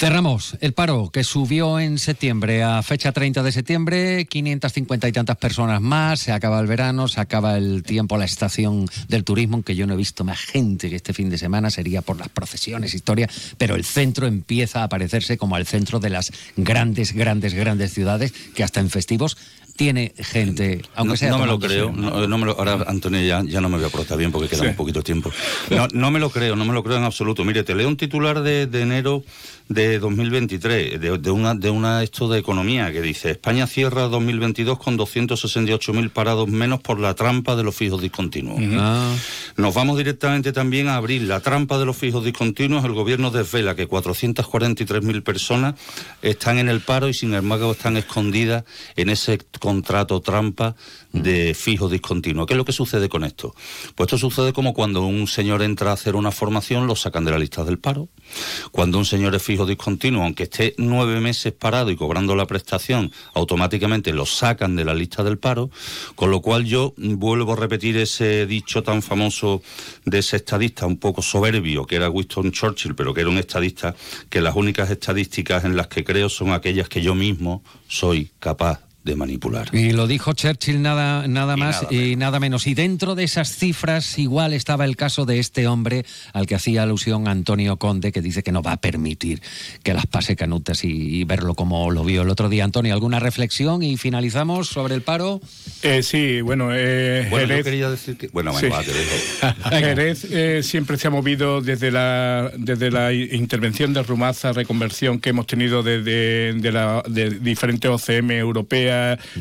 Cerramos el paro que subió en septiembre a fecha 30 de septiembre, 550 y tantas personas más, se acaba el verano, se acaba el tiempo, la estación del turismo, aunque yo no he visto más gente que este fin de semana, sería por las procesiones, historia, pero el centro empieza a aparecerse como el centro de las grandes, grandes, grandes ciudades que hasta en festivos tiene gente, aunque sea... No me lo creo, no, me lo, ahora Antonio ya, ya, no me voy a aportar bien porque queda un poquito tiempo. No, no me lo creo, no me lo creo en absoluto. Mire, te leo un titular de, de enero de 2023, de, de, una de una esto de economía que dice España cierra 2022 con 268.000 parados menos por la trampa de los fijos discontinuos. Ah. Nos vamos directamente también a abrir la trampa de los fijos discontinuos. El gobierno desvela que 443.000 personas están en el paro y sin embargo están escondidas en ese contrato trampa de fijo discontinuo. ¿Qué es lo que sucede con esto? Pues esto sucede como cuando un señor entra a hacer una formación, lo sacan de la lista del paro. Cuando un señor es fijo discontinuo, aunque esté nueve meses parado y cobrando la prestación, automáticamente lo sacan de la lista del paro. Con lo cual yo vuelvo a repetir ese dicho tan famoso de ese estadista un poco soberbio, que era Winston Churchill, pero que era un estadista, que las únicas estadísticas en las que creo son aquellas que yo mismo soy capaz de manipular. Y lo dijo Churchill nada, nada más y nada menos. Y dentro de esas cifras igual estaba el caso de este hombre al que hacía alusión Antonio Conde, que dice que no va a permitir que las pase canutas y, verlo como lo vio el otro día. Antonio, ¿alguna reflexión y finalizamos sobre el paro? Eh, sí, bueno, eh, bueno yo quería decir que... Bueno, Jerez eh, siempre se ha movido desde la, desde la intervención de Rumaza, reconversión que hemos tenido desde de, la, de diferentes OCM europeas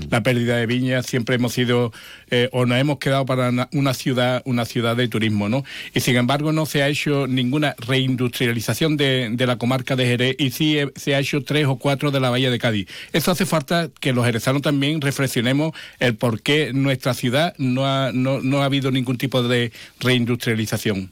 la pérdida de viñas, siempre hemos sido eh, o nos hemos quedado para una ciudad, una ciudad de turismo, ¿no? Y sin embargo no se ha hecho ninguna reindustrialización de, la comarca de Jerez y sí eh, se ha hecho tres o cuatro de la Bahía de Cádiz. Eso hace falta que los jerezanos también reflexionemos el por qué nuestra ciudad no ha, no, no ha habido ningún tipo de reindustrialización.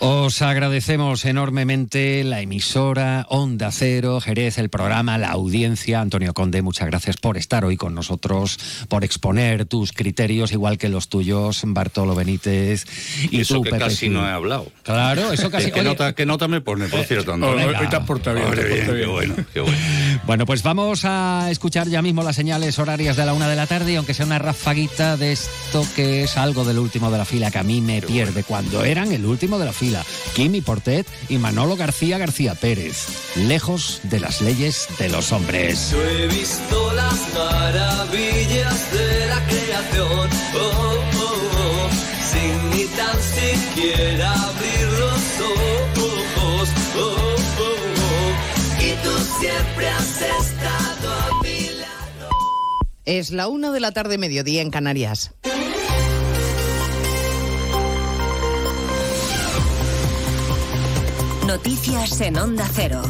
Os agradecemos enormemente la emisora Onda Cero, Jerez, el programa, la audiencia. Antonio Conde, muchas gracias por estar hoy con nosotros, por exponer tus criterios, igual que los tuyos, Bartolo Benítez. Y eso que casi no he hablado. Claro, eso casi. ¿Qué, nota, ¿Qué, nota, me pone, por cierto, Antonio? Hoy te has portado bien, Qué bueno, qué bueno. Bueno, pues vamos a escuchar ya mismo las señales horarias de la una de la tarde, aunque sea una rafaguita de esto que es algo del último de la fila, que a mí me pierde, cuando eran el último de la fila. Kimi Portet y Manolo García García Pérez, lejos de las leyes de los hombres. Yo he visto las maravillas de la creación, oh, oh, oh, sin ni tan siquiera abrir los ojos, y tú siempre has estado a mi lado. Es la una de la tarde, mediodía en Canarias. Noticias en Onda Cero.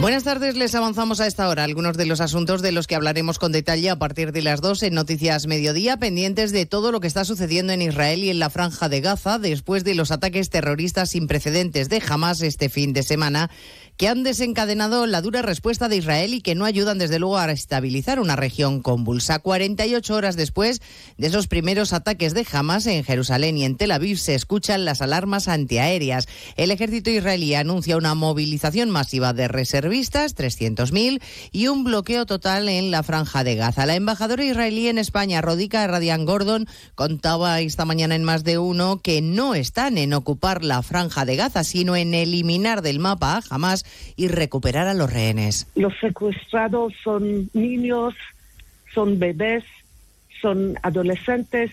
Buenas tardes, les avanzamos a esta hora algunos de los asuntos de los que hablaremos con detalle a partir de las dos en Noticias Mediodía, pendientes de todo lo que está sucediendo en Israel y en la franja de Gaza después de los ataques terroristas sin precedentes de Hamas este fin de semana que han desencadenado la dura respuesta de Israel y que no ayudan desde luego a estabilizar una región convulsa. 48 horas después de esos primeros ataques de Hamas en Jerusalén y en Tel Aviv se escuchan las alarmas antiaéreas. El ejército israelí anuncia una movilización masiva de reservistas, 300.000, y un bloqueo total en la franja de Gaza. La embajadora israelí en España, Rodica Radian Gordon, contaba esta mañana en más de uno que no están en ocupar la franja de Gaza, sino en eliminar del mapa a Hamas y recuperar a los rehenes. Los secuestrados son niños, son bebés, son adolescentes,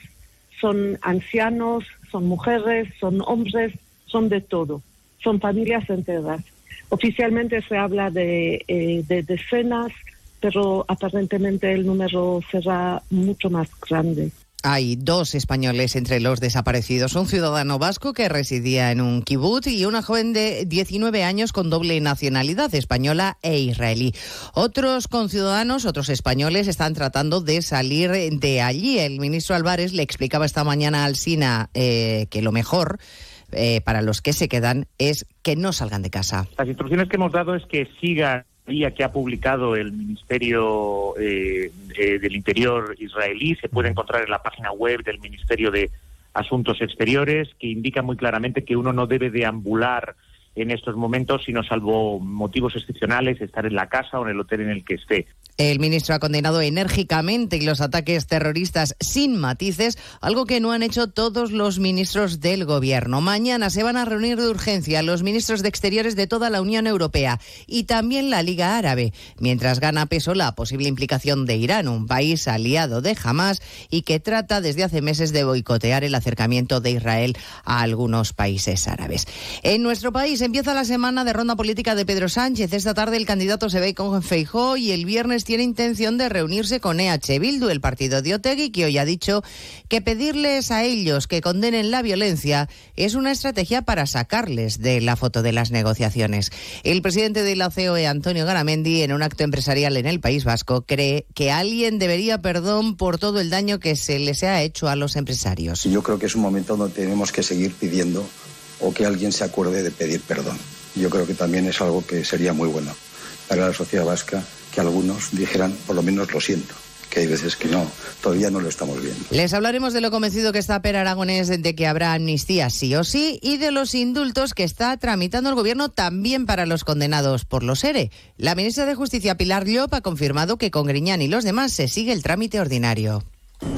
son ancianos, son mujeres, son hombres, son de todo, son familias enteras. Oficialmente se habla de, eh, de decenas, pero aparentemente el número será mucho más grande. Hay dos españoles entre los desaparecidos, un ciudadano vasco que residía en un kibutz y una joven de 19 años con doble nacionalidad española e israelí. Otros conciudadanos, otros españoles, están tratando de salir de allí. El ministro Álvarez le explicaba esta mañana al SINA eh, que lo mejor eh, para los que se quedan es que no salgan de casa. Las instrucciones que hemos dado es que sigan que ha publicado el Ministerio eh, eh, del Interior israelí se puede encontrar en la página web del Ministerio de Asuntos Exteriores, que indica muy claramente que uno no debe deambular en estos momentos, sino salvo motivos excepcionales, estar en la casa o en el hotel en el que esté. El ministro ha condenado enérgicamente los ataques terroristas sin matices, algo que no han hecho todos los ministros del gobierno. Mañana se van a reunir de urgencia los ministros de Exteriores de toda la Unión Europea y también la Liga Árabe, mientras gana peso la posible implicación de Irán, un país aliado de Hamas y que trata desde hace meses de boicotear el acercamiento de Israel a algunos países árabes. En nuestro país empieza la semana de ronda política de Pedro Sánchez. Esta tarde el candidato se ve con Feijó y el viernes tiene intención de reunirse con EH Bildu, el partido de Otegui, que hoy ha dicho que pedirles a ellos que condenen la violencia es una estrategia para sacarles de la foto de las negociaciones. El presidente de la COE, Antonio Garamendi, en un acto empresarial en el País Vasco, cree que alguien debería perdón por todo el daño que se les ha hecho a los empresarios. Yo creo que es un momento donde tenemos que seguir pidiendo o que alguien se acuerde de pedir perdón. Yo creo que también es algo que sería muy bueno para la sociedad vasca que algunos dijeran, por lo menos lo siento que hay veces que no, todavía no lo estamos viendo. Les hablaremos de lo convencido que está Per Aragonés de que habrá amnistía sí o sí y de los indultos que está tramitando el gobierno también para los condenados por los ERE. La ministra de Justicia Pilar Llop ha confirmado que con Griñán y los demás se sigue el trámite ordinario.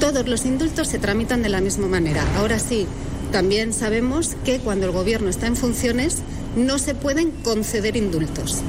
Todos los indultos se tramitan de la misma manera. Ahora sí, también sabemos que cuando el gobierno está en funciones no se pueden conceder indultos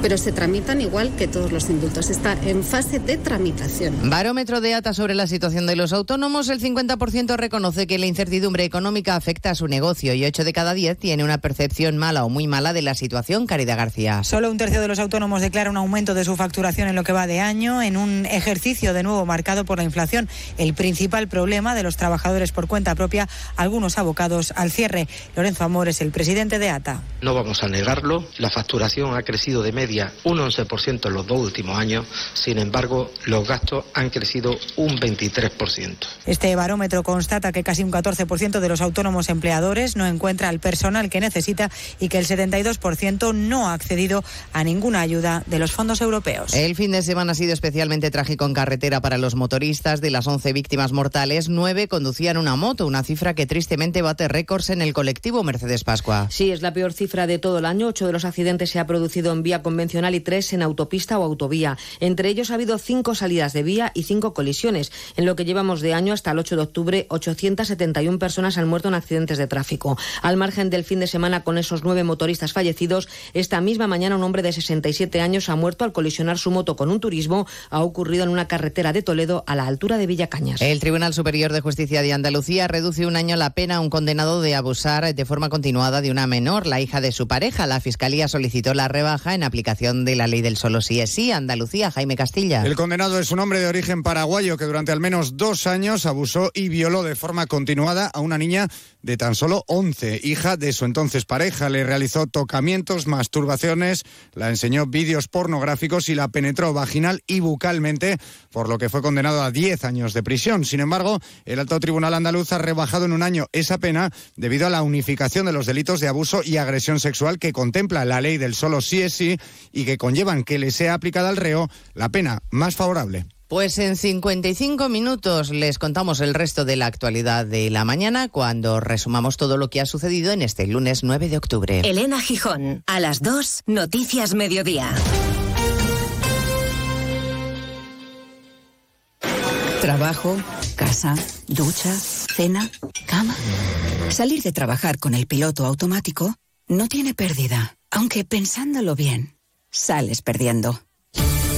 pero se tramitan igual que todos los indultos. Está en fase de tramitación. Barómetro de ATA sobre la situación de los autónomos. El 50% reconoce que la incertidumbre económica afecta a su negocio y 8 de cada 10 tiene una percepción mala o muy mala de la situación. Caridad García. Solo un tercio de los autónomos declara un aumento de su facturación en lo que va de año, en un ejercicio de nuevo marcado por la inflación. El principal problema de los trabajadores por cuenta propia, algunos abocados al cierre. Lorenzo Amor es el presidente de ATA. No vamos a negarlo, la facturación ha crecido de media media un 11% en los dos últimos años, sin embargo, los gastos han crecido un 23%. Este barómetro constata que casi un 14% de los autónomos empleadores no encuentra el personal que necesita y que el 72% no ha accedido a ninguna ayuda de los fondos europeos. El fin de semana ha sido especialmente trágico en carretera para los motoristas. De las 11 víctimas mortales, 9 conducían una moto, una cifra que tristemente bate récords en el colectivo Mercedes Pascua. Sí, es la peor cifra de todo el año. Ocho de los accidentes se ha producido en vía convencional y tres en autopista o autovía. Entre ellos ha habido cinco salidas de vía y cinco colisiones. En lo que llevamos de año hasta el 8 de octubre, 871 personas han muerto en accidentes de tráfico. Al margen del fin de semana con esos nueve motoristas fallecidos, esta misma mañana un hombre de 67 años ha muerto al colisionar su moto con un turismo. Ha ocurrido en una carretera de Toledo a la altura de Villacañas. El Tribunal Superior de Justicia de Andalucía reduce un año la pena a un condenado de abusar de forma continuada de una menor, la hija de su pareja. La Fiscalía solicitó la rebaja en aplicación de la ley del solo sí es sí. Andalucía, Jaime Castilla. El condenado es un hombre de origen paraguayo que durante al menos dos años abusó y violó de forma continuada a una niña de tan solo 11, hija de su entonces pareja. Le realizó tocamientos, masturbaciones, la enseñó vídeos pornográficos y la penetró vaginal y bucalmente, por lo que fue condenado a 10 años de prisión. Sin embargo, el alto tribunal andaluz ha rebajado en un año esa pena debido a la unificación de los delitos de abuso y agresión sexual que contempla la ley del solo sí es sí y que conllevan que le sea aplicada al reo la pena más favorable. Pues en 55 minutos les contamos el resto de la actualidad de la mañana cuando resumamos todo lo que ha sucedido en este lunes 9 de octubre. Elena Gijón, a las 2, Noticias Mediodía. Trabajo, casa, ducha, cena, cama. Salir de trabajar con el piloto automático no tiene pérdida, aunque pensándolo bien, sales perdiendo.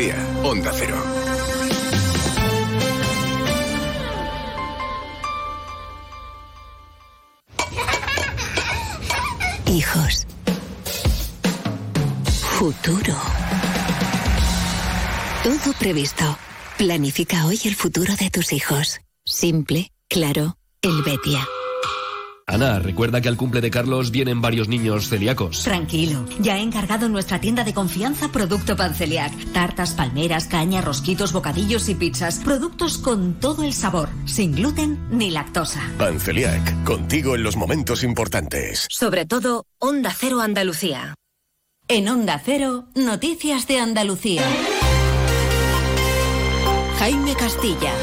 Andalucía, Cero. Hijos. Futuro. Todo previsto. Planifica hoy el futuro de tus hijos. Simple, claro, el Betia. Ana, recuerda que al cumple de Carlos vienen varios niños celíacos. Tranquilo, ya he encargado en nuestra tienda de confianza producto Panceliac. Tartas, palmeras, caña, rosquitos, bocadillos y pizzas. Productos con todo el sabor, sin gluten ni lactosa. Panceliac, contigo en los momentos importantes. Sobre todo, Onda Cero Andalucía. En Onda Cero, Noticias de Andalucía. Jaime Castilla.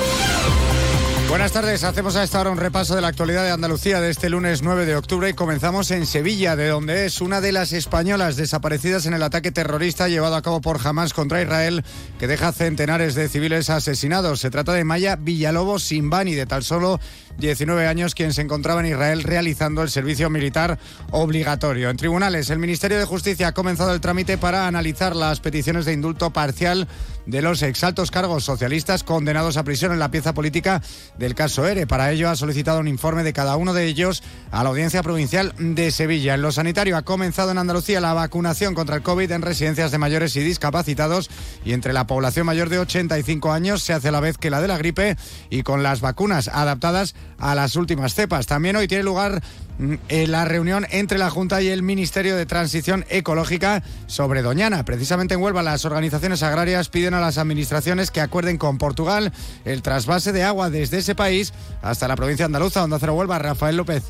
Buenas tardes, hacemos a esta hora un repaso de la actualidad de Andalucía de este lunes 9 de octubre y comenzamos en Sevilla, de donde es una de las españolas desaparecidas en el ataque terrorista llevado a cabo por Hamas contra Israel, que deja centenares de civiles asesinados. Se trata de Maya Villalobos Simbani, de tal solo 19 años, quien se encontraba en Israel realizando el servicio militar obligatorio. En tribunales, el Ministerio de Justicia ha comenzado el trámite para analizar las peticiones de indulto parcial de los exaltos cargos socialistas condenados a prisión en la pieza política del caso ERE. Para ello ha solicitado un informe de cada uno de ellos a la Audiencia Provincial de Sevilla. En lo sanitario ha comenzado en Andalucía la vacunación contra el COVID en residencias de mayores y discapacitados y entre la población mayor de 85 años se hace a la vez que la de la gripe y con las vacunas adaptadas a las últimas cepas. También hoy tiene lugar la reunión entre la Junta y el Ministerio de Transición Ecológica sobre Doñana. Precisamente en Huelva las organizaciones agrarias piden a las administraciones que acuerden con Portugal el trasvase de agua desde ese país hasta la provincia andaluza, donde Cero Huelva, Rafael López.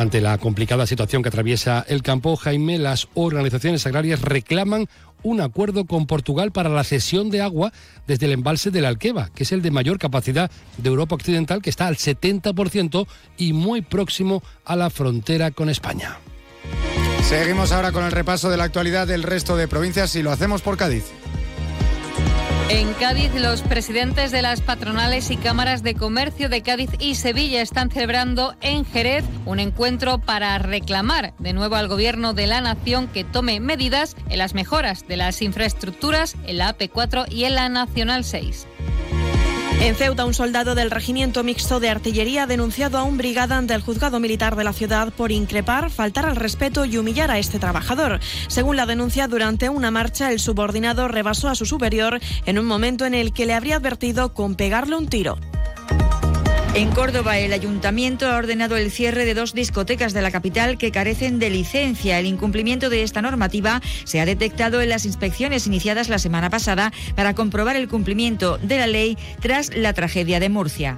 Ante la complicada situación que atraviesa el campo, Jaime, las organizaciones agrarias reclaman un acuerdo con Portugal para la cesión de agua desde el embalse del Alqueva, que es el de mayor capacidad de Europa Occidental, que está al 70% y muy próximo a la frontera con España. Seguimos ahora con el repaso de la actualidad del resto de provincias y lo hacemos por Cádiz. En Cádiz, los presidentes de las patronales y cámaras de comercio de Cádiz y Sevilla están celebrando en Jerez un encuentro para reclamar de nuevo al gobierno de la nación que tome medidas en las mejoras de las infraestructuras en la AP4 y en la Nacional 6. En Ceuta, un soldado del Regimiento Mixto de Artillería ha denunciado a un brigada ante el juzgado militar de la ciudad por increpar, faltar al respeto y humillar a este trabajador. Según la denuncia, durante una marcha, el subordinado rebasó a su superior en un momento en el que le habría advertido con pegarle un tiro. En Córdoba, el ayuntamiento ha ordenado el cierre de dos discotecas de la capital que carecen de licencia. El incumplimiento de esta normativa se ha detectado en las inspecciones iniciadas la semana pasada para comprobar el cumplimiento de la ley tras la tragedia de Murcia.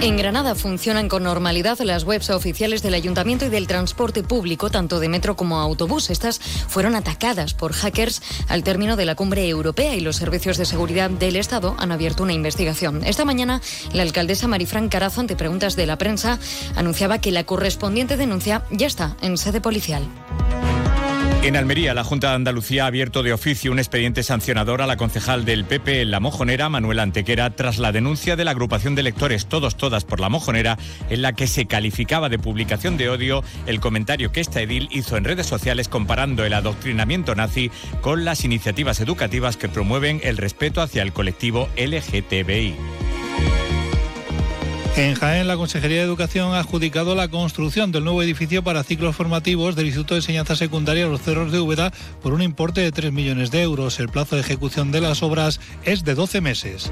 En Granada funcionan con normalidad las webs oficiales del ayuntamiento y del transporte público, tanto de metro como autobús. Estas fueron atacadas por hackers al término de la cumbre europea y los servicios de seguridad del Estado han abierto una investigación. Esta mañana, la alcaldesa Marifran Carazo, ante preguntas de la prensa, anunciaba que la correspondiente denuncia ya está en sede policial. En Almería, la Junta de Andalucía ha abierto de oficio un expediente sancionador a la concejal del PP en La Mojonera, Manuela Antequera, tras la denuncia de la agrupación de lectores Todos Todas por La Mojonera, en la que se calificaba de publicación de odio el comentario que esta edil hizo en redes sociales comparando el adoctrinamiento nazi con las iniciativas educativas que promueven el respeto hacia el colectivo LGTBI. En Jaén, la Consejería de Educación ha adjudicado la construcción del nuevo edificio para ciclos formativos del Instituto de Enseñanza Secundaria Los Cerros de Úbeda por un importe de 3 millones de euros. El plazo de ejecución de las obras es de 12 meses.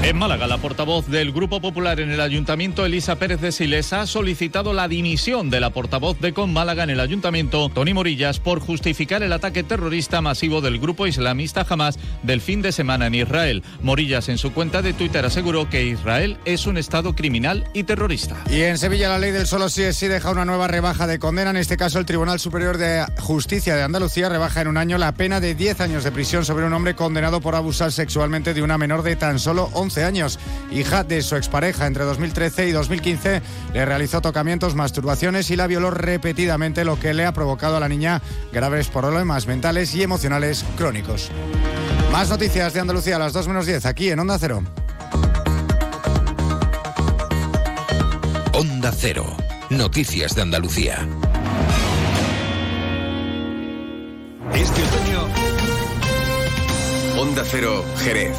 En Málaga, la portavoz del Grupo Popular en el Ayuntamiento, Elisa Pérez de Siles, ha solicitado la dimisión de la portavoz de Con Málaga en el Ayuntamiento, Tony Morillas, por justificar el ataque terrorista masivo del grupo islamista Hamas del fin de semana en Israel. Morillas en su cuenta de Twitter aseguró que Israel es un Estado criminal y terrorista. Y en Sevilla la ley del solo sí es sí deja una nueva rebaja de condena. En este caso el Tribunal Superior de Justicia de Andalucía rebaja en un año la pena de 10 años de prisión sobre un hombre condenado por abusar sexualmente de una menor de tan solo 11 años. Hija de su expareja entre 2013 y 2015 le realizó tocamientos, masturbaciones y la violó repetidamente, lo que le ha provocado a la niña graves problemas mentales y emocionales crónicos. Más noticias de Andalucía a las 2 menos 10 aquí en Onda Cero. Onda Cero. Noticias de Andalucía. Este otoño, Onda Cero Jerez.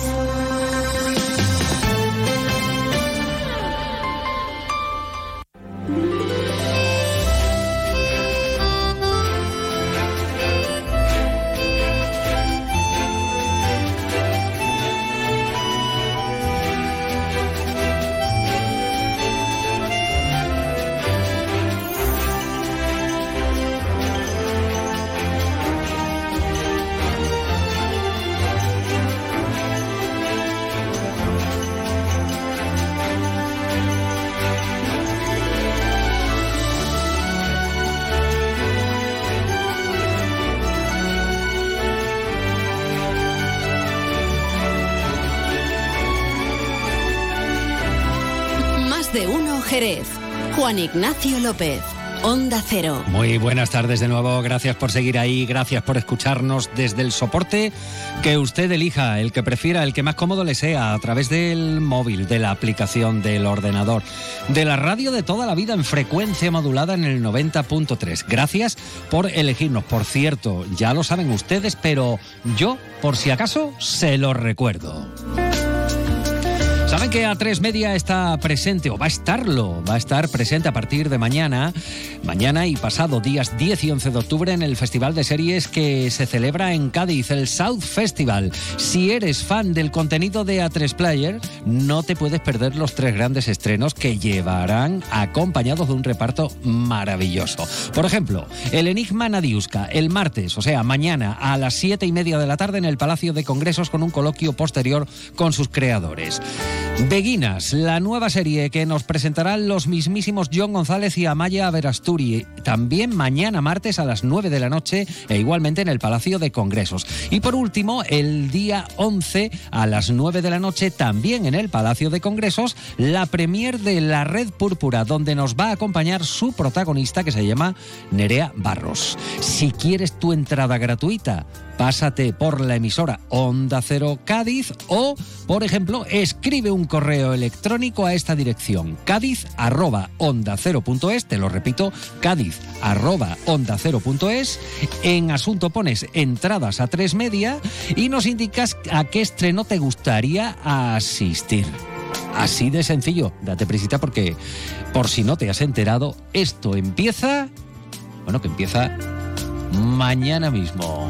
Juan Ignacio López. Onda Cero. Muy buenas tardes de nuevo, gracias por seguir ahí, gracias por escucharnos desde el soporte que usted elija, el que prefiera, el que más cómodo le sea, a través del móvil, de la aplicación, del ordenador, de la radio de toda la vida en frecuencia modulada en el 90.3. Gracias por elegirnos. Por cierto, ya lo saben ustedes, pero yo, por si acaso, se lo recuerdo. Saben que A3 Media está presente, o va a estarlo, va a estar presente a partir de mañana, mañana y pasado, días 10 y 11 de octubre, en el Festival de Series que se celebra en Cádiz, el South Festival. Si eres fan del contenido de A3 Player, no te puedes perder los tres grandes estrenos que llevarán acompañados de un reparto maravilloso. Por ejemplo, El Enigma Nadiuska, el martes, o sea, mañana a las 7 y media de la tarde en el Palacio de Congresos con un coloquio posterior con sus creadores. Beguinas, la nueva serie que nos presentarán los mismísimos John González y Amaya Verasturi, también mañana martes a las 9 de la noche e igualmente en el Palacio de Congresos. Y por último, el día 11 a las 9 de la noche también en el Palacio de Congresos, la premier de La Red Púrpura, donde nos va a acompañar su protagonista que se llama Nerea Barros. Si quieres tu entrada gratuita, pásate por la emisora Onda Cero Cádiz o, por ejemplo, escribe un correo electrónico a esta dirección, cádiz onda cero punto es, te lo repito, cádiz onda cero punto es, en asunto pones entradas a tres media y nos indicas a qué estreno te gustaría asistir. Así de sencillo, date prisita porque por si no te has enterado, esto empieza, bueno, que empieza mañana mismo.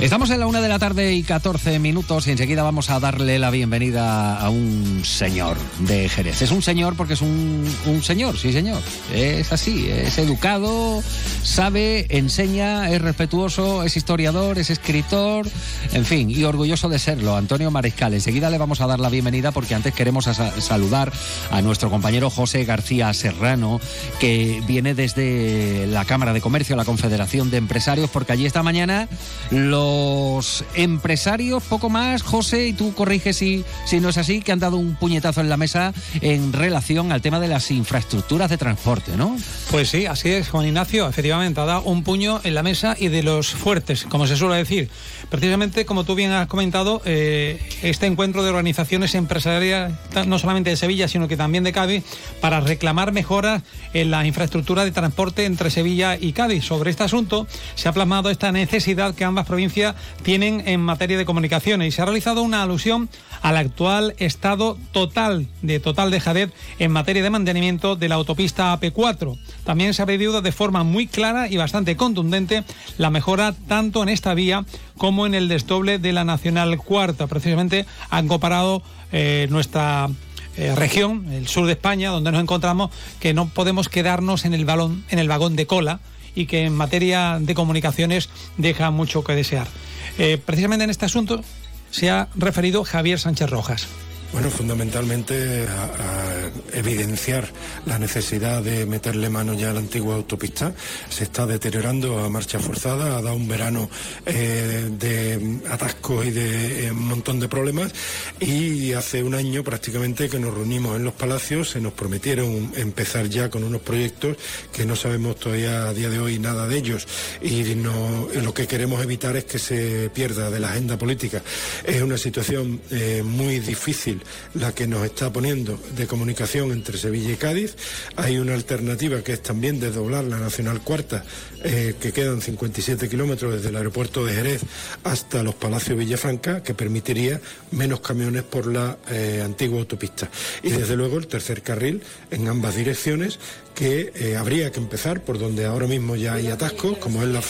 Estamos en la una de la tarde y 14 minutos y enseguida vamos a darle la bienvenida a un señor de Jerez. Es un señor porque es un, un señor, sí señor. Es así, es educado, sabe, enseña, es respetuoso, es historiador, es escritor, en fin, y orgulloso de serlo. Antonio Mariscal. Enseguida le vamos a dar la bienvenida porque antes queremos a- saludar a nuestro compañero José García Serrano, que viene desde la Cámara de Comercio, la Confederación de Empresarios, porque allí esta mañana los empresarios, poco más, José, y tú corriges si, si no es así, que han dado un puñetazo en la mesa en relación al tema de las infraestructuras de transporte, ¿no? Pues sí, así es, Juan Ignacio. Efectivamente, ha dado un puño en la mesa y de los fuertes, como se suele decir. Precisamente, como tú bien has comentado, eh, este encuentro de organizaciones empresariales, no solamente de Sevilla, sino que también de Cádiz, para reclamar mejoras en la infraestructura de transporte entre Sevilla y Cádiz. Sobre este asunto se ha plasmado esta necesidad que ambas provincias tienen en materia de comunicaciones y se ha realizado una alusión al actual estado total de total dejadez en materia de mantenimiento de la autopista AP4. También se ha pedido de forma muy clara y bastante contundente la mejora tanto en esta vía como en el desdoble de la Nacional Cuarta. Precisamente han comparado eh, nuestra eh, región, el sur de España, donde nos encontramos, que no podemos quedarnos en el, balón, en el vagón de cola y que en materia de comunicaciones deja mucho que desear. Eh, precisamente en este asunto se ha referido Javier Sánchez Rojas. Bueno, fundamentalmente a, evidenciar la necesidad de meterle mano ya a la antigua autopista. Se está deteriorando a marcha forzada, ha dado un verano eh, de atascos y de eh, un montón de problemas y hace un año prácticamente que nos reunimos en los palacios, se nos prometieron empezar ya con unos proyectos que no sabemos todavía a día de hoy nada de ellos y lo que queremos evitar es que se pierda de la agenda política. Es una situación eh, muy difícil la que nos está poniendo de comunicación entre Sevilla y Cádiz. Hay una alternativa que es también desdoblar la Nacional Cuarta, eh, que quedan 57 kilómetros desde el aeropuerto de Jerez hasta los Palacios Villafranca, que permitiría menos camiones por la eh, antigua autopista. Y desde luego el tercer carril en ambas direcciones que eh, habría que empezar por donde ahora mismo ya hay atascos, como es la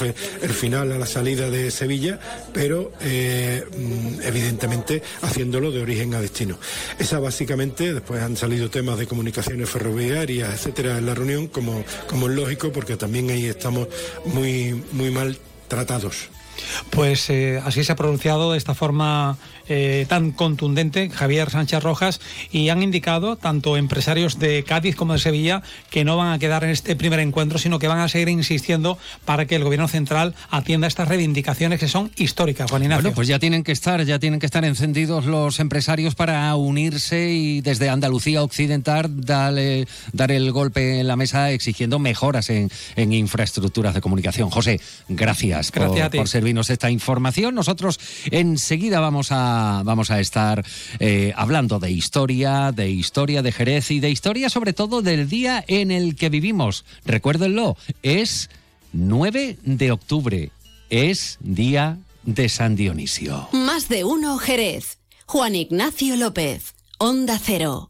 el final a la salida de Sevilla, pero eh, mm, evidentemente haciéndolo de origen a destino. Esa básicamente, después han salido temas de comunicaciones ferroviarias, etcétera, en la reunión, como, como es lógico, porque también ahí estamos muy, muy mal tratados. Pues eh, así se ha pronunciado de esta forma eh, tan contundente Javier Sánchez Rojas y han indicado tanto empresarios de Cádiz como de Sevilla que no van a quedar en este primer encuentro, sino que van a seguir insistiendo para que el gobierno central atienda estas reivindicaciones que son históricas, Juan Ignacio. Bueno, pues ya tienen que estar, ya tienen que estar encendidos los empresarios para unirse y desde Andalucía Occidental darle- dar el golpe en la mesa exigiendo mejoras en, en infraestructuras de comunicación. José, gracias, por, servirnos esta información. Nosotros enseguida vamos a, vamos a estar eh, hablando de historia, de historia de Jerez y de historia sobre todo del día en el que vivimos. Recuérdenlo, es 9 de octubre, es día de San Dionisio. Más de uno Jerez. Juan Ignacio López. Onda Cero.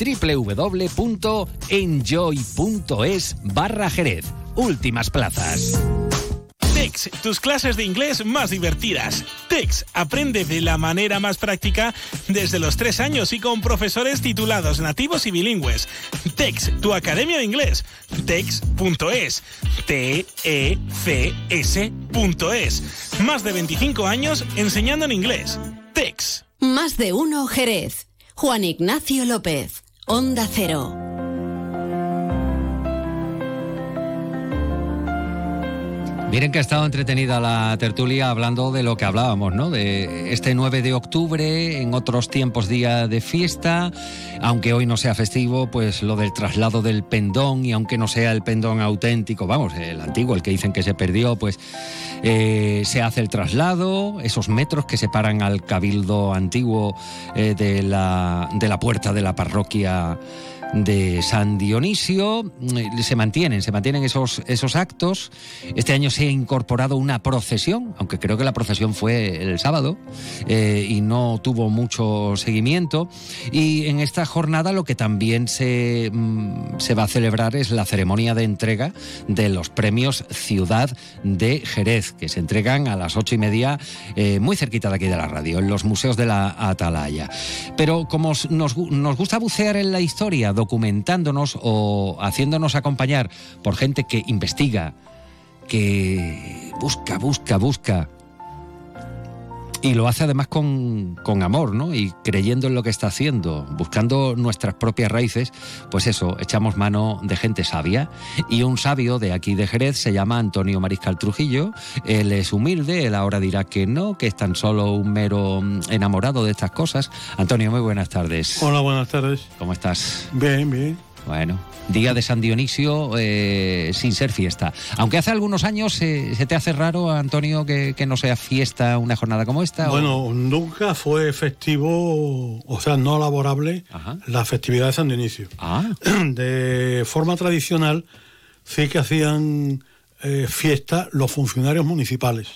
www.enjoy.es barra Jerez. Últimas plazas. TEX, tus clases de inglés más divertidas. TEX, aprende de la manera más práctica desde los tres años y con profesores titulados nativos y bilingües. TEX, tu academia de inglés. TEX.es. T-E-C-S.es. Más de 25 años enseñando en inglés. TEX. Más de uno Jerez. Juan Ignacio López. Onda Cero. Miren que ha estado entretenida la tertulia hablando de lo que hablábamos, ¿no? De este 9 de octubre, en otros tiempos día de fiesta, aunque hoy no sea festivo, pues lo del traslado del pendón y aunque no sea el pendón auténtico, vamos, el antiguo, el que dicen que se perdió, pues eh, se hace el traslado, esos metros que separan al cabildo antiguo eh, de, la, de la puerta de la parroquia de San Dionisio. Mm, se mantienen, se mantienen esos, esos actos. Este año se ha incorporado una procesión, aunque creo que la procesión fue el sábado eh, y no tuvo mucho seguimiento. Y en esta jornada lo que también se, mm, se va a celebrar es la ceremonia de entrega de los premios Ciudad de Jerez, que se entregan a las ocho y media, eh, muy cerquita de aquí de la radio, en los museos de la Atalaya. Pero como nos, nos gusta bucear en la historia, documentándonos o haciéndonos acompañar por gente que investiga, que busca, busca, busca. Y lo hace además con, con, amor, ¿no? Y creyendo en lo que está haciendo, buscando nuestras propias raíces, pues eso, echamos mano de gente sabia. Y un sabio de aquí de Jerez se llama Antonio Mariscal Trujillo. Él es humilde, él ahora dirá que no, que es tan solo un mero mm, enamorado de estas cosas. Antonio, muy buenas tardes. Hola, buenas tardes. ¿Cómo estás? Bien, bien. Bueno, día de San Dionisio eh, sin ser fiesta. Aunque hace algunos años eh, se te hace raro, Antonio, que, que, no sea fiesta una jornada como esta. Bueno, o... nunca fue festivo, o sea, no laborable, Ajá. la festividad de San Dionisio. Ah. De forma tradicional, sí que hacían eh, fiesta los funcionarios municipales,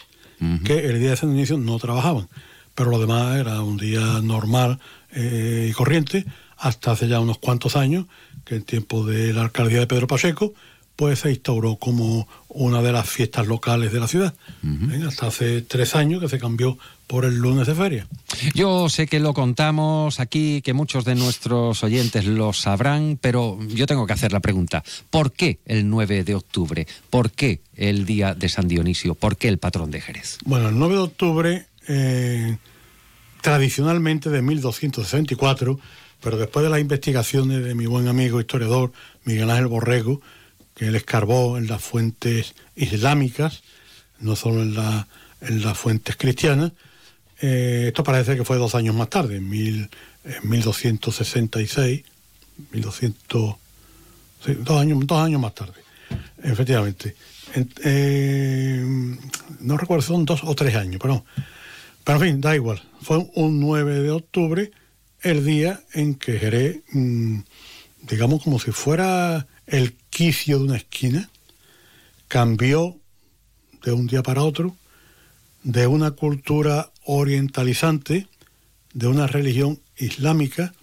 uh -huh. que el día de San Dionisio no trabajaban, pero lo demás era un día normal y corriente, hasta hace ya unos cuantos años que en tiempo de la alcaldía de Pedro Pacheco, pues se instauró como una de las fiestas locales de la ciudad. Uh -huh. Hasta hace tres años que se cambió por el lunes de feria. Yo sé que lo contamos aquí, que muchos de nuestros oyentes lo sabrán, pero yo tengo que hacer la pregunta. ¿Por qué el 9 de octubre? ¿Por qué el día de San Dionisio? ¿Por qué el patrón de Jerez? Bueno, el 9 de octubre, eh, tradicionalmente de 1264, pero después de las investigaciones de mi buen amigo historiador Miguel Ángel Borrego, que él escarbó en las fuentes islámicas, no solo en, la, en las fuentes cristianas, eh, esto parece que fue dos años más tarde, en, mil, en 1266, 1200, sí, dos, años, dos años más tarde, efectivamente. En, eh, no recuerdo si son dos o tres años, pero, pero en fin, da igual. Fue un 9 de octubre el día en que Jerez, mmm, digamos como si fuera el quicio de una esquina, cambió de un día para otro de una cultura orientalizante, de una religión islámica,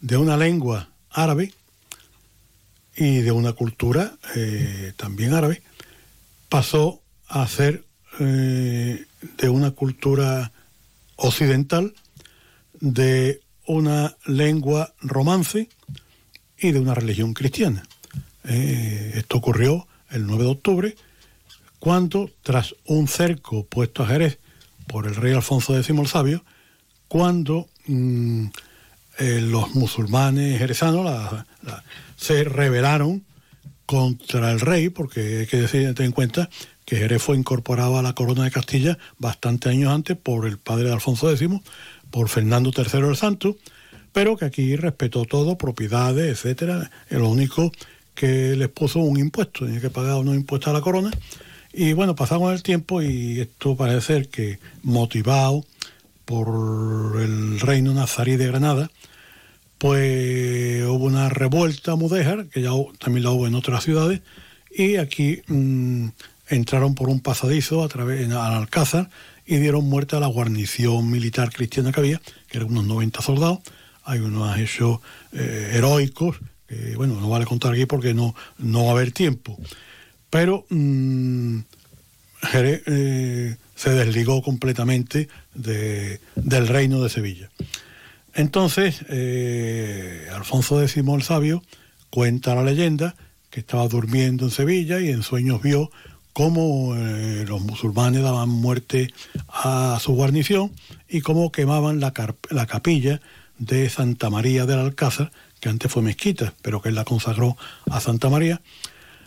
de una lengua árabe y de una cultura eh, también árabe, pasó a ser eh, de una cultura occidental, de una lengua romance y de una religión cristiana. Eh, esto ocurrió el 9 de octubre, cuando, tras un cerco puesto a Jerez por el rey Alfonso X el Sabio, cuando mm, eh, los musulmanes jerezanos se rebelaron contra el rey, porque hay que decir, en cuenta que Jerez fue incorporado a la corona de Castilla bastante años antes por el padre de Alfonso X, por Fernando III el Santo, pero que aquí respetó todo, propiedades, etcétera. Lo único que les puso un impuesto, tenía que pagar unos impuestos a la corona. Y bueno, pasamos el tiempo y esto parece ser que motivado por el reino nazarí de Granada, pues hubo una revuelta mudéjar, que ya también la hubo en otras ciudades, y aquí mm, entraron por un pasadizo a través al Alcázar y dieron muerte a la guarnición militar cristiana que había, que eran unos 90 soldados. Hay unos hechos eh, heroicos, que bueno, no vale contar aquí porque no, no va a haber tiempo. Pero mm, Jerez eh, se desligó completamente de- del reino de Sevilla. Entonces, eh, Alfonso X el Sabio cuenta la leyenda que estaba durmiendo en Sevilla y en sueños vio cómo eh, los musulmanes daban muerte a su guarnición y cómo quemaban la, capilla de Santa María del Alcázar, que antes fue mezquita, pero que él la consagró a Santa María.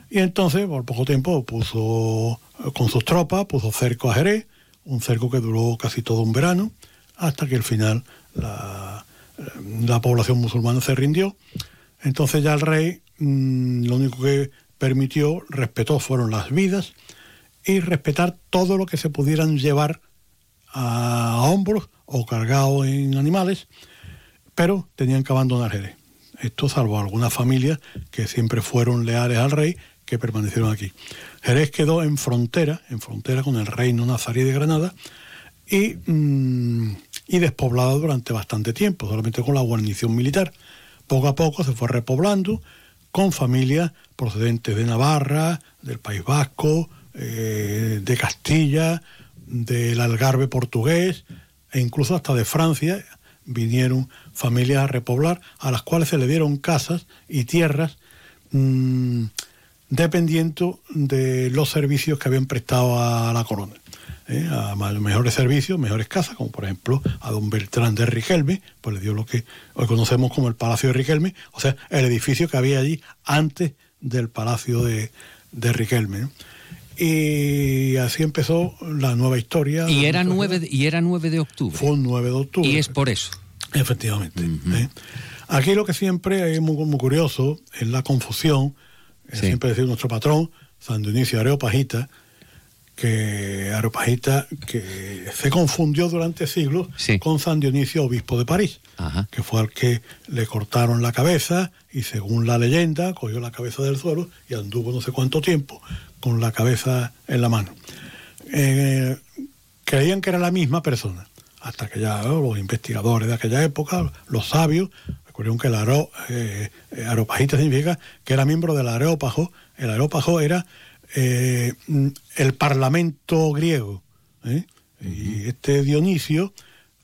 Y entonces, por poco tiempo, puso eh, con sus tropas, puso cerco a Jerez, un cerco que duró casi todo un verano, hasta que al final la, eh, la población musulmana se rindió. Entonces ya el rey mm, lo único que permitió, respetó, fueron las vidas y respetar todo lo que se pudieran llevar a hombros o cargado en animales, pero tenían que abandonar Jerez. Esto salvo algunas familias que siempre fueron leales al rey, que permanecieron aquí. Jerez quedó en frontera, en frontera con el reino nazarí de Granada, y, mm, y despoblado durante bastante tiempo, solamente con la guarnición militar. Poco a poco se fue repoblando con familias procedentes de Navarra, del País Vasco, eh, de Castilla, del Algarve portugués e incluso hasta de Francia vinieron familias a repoblar a las cuales se le dieron casas y tierras mm, dependiendo de los servicios que habían prestado a la corona. ¿Eh? a mejores servicios, mejores casas, como por ejemplo a don Beltrán de Riquelme, pues le dio lo que hoy conocemos como el Palacio de Riquelme, o sea, el edificio que había allí antes del Palacio de, de Riquelme. ¿no? Y así empezó la nueva historia. Y era, 9 de, y era 9 de octubre. Fue un 9 de octubre. Y es por eso. Efectivamente. ¿eh? Aquí lo que siempre es muy, muy curioso es la confusión. Sí. Siempre decir nuestro patrón, San Dionisio Areopagita, que Areopagita que se confundió durante siglos con San Dionisio, obispo de París, que fue al que le cortaron la cabeza y según la leyenda cogió la cabeza del suelo y anduvo no sé cuánto tiempo con la cabeza en la mano. Eh, creían que era la misma persona, hasta que ya los investigadores de aquella época, los sabios, descubrieron que el aro, eh, eh, areopagita significa que era miembro del areópago. El areópago era eh, mm, el parlamento griego. ¿eh? Y este Dionisio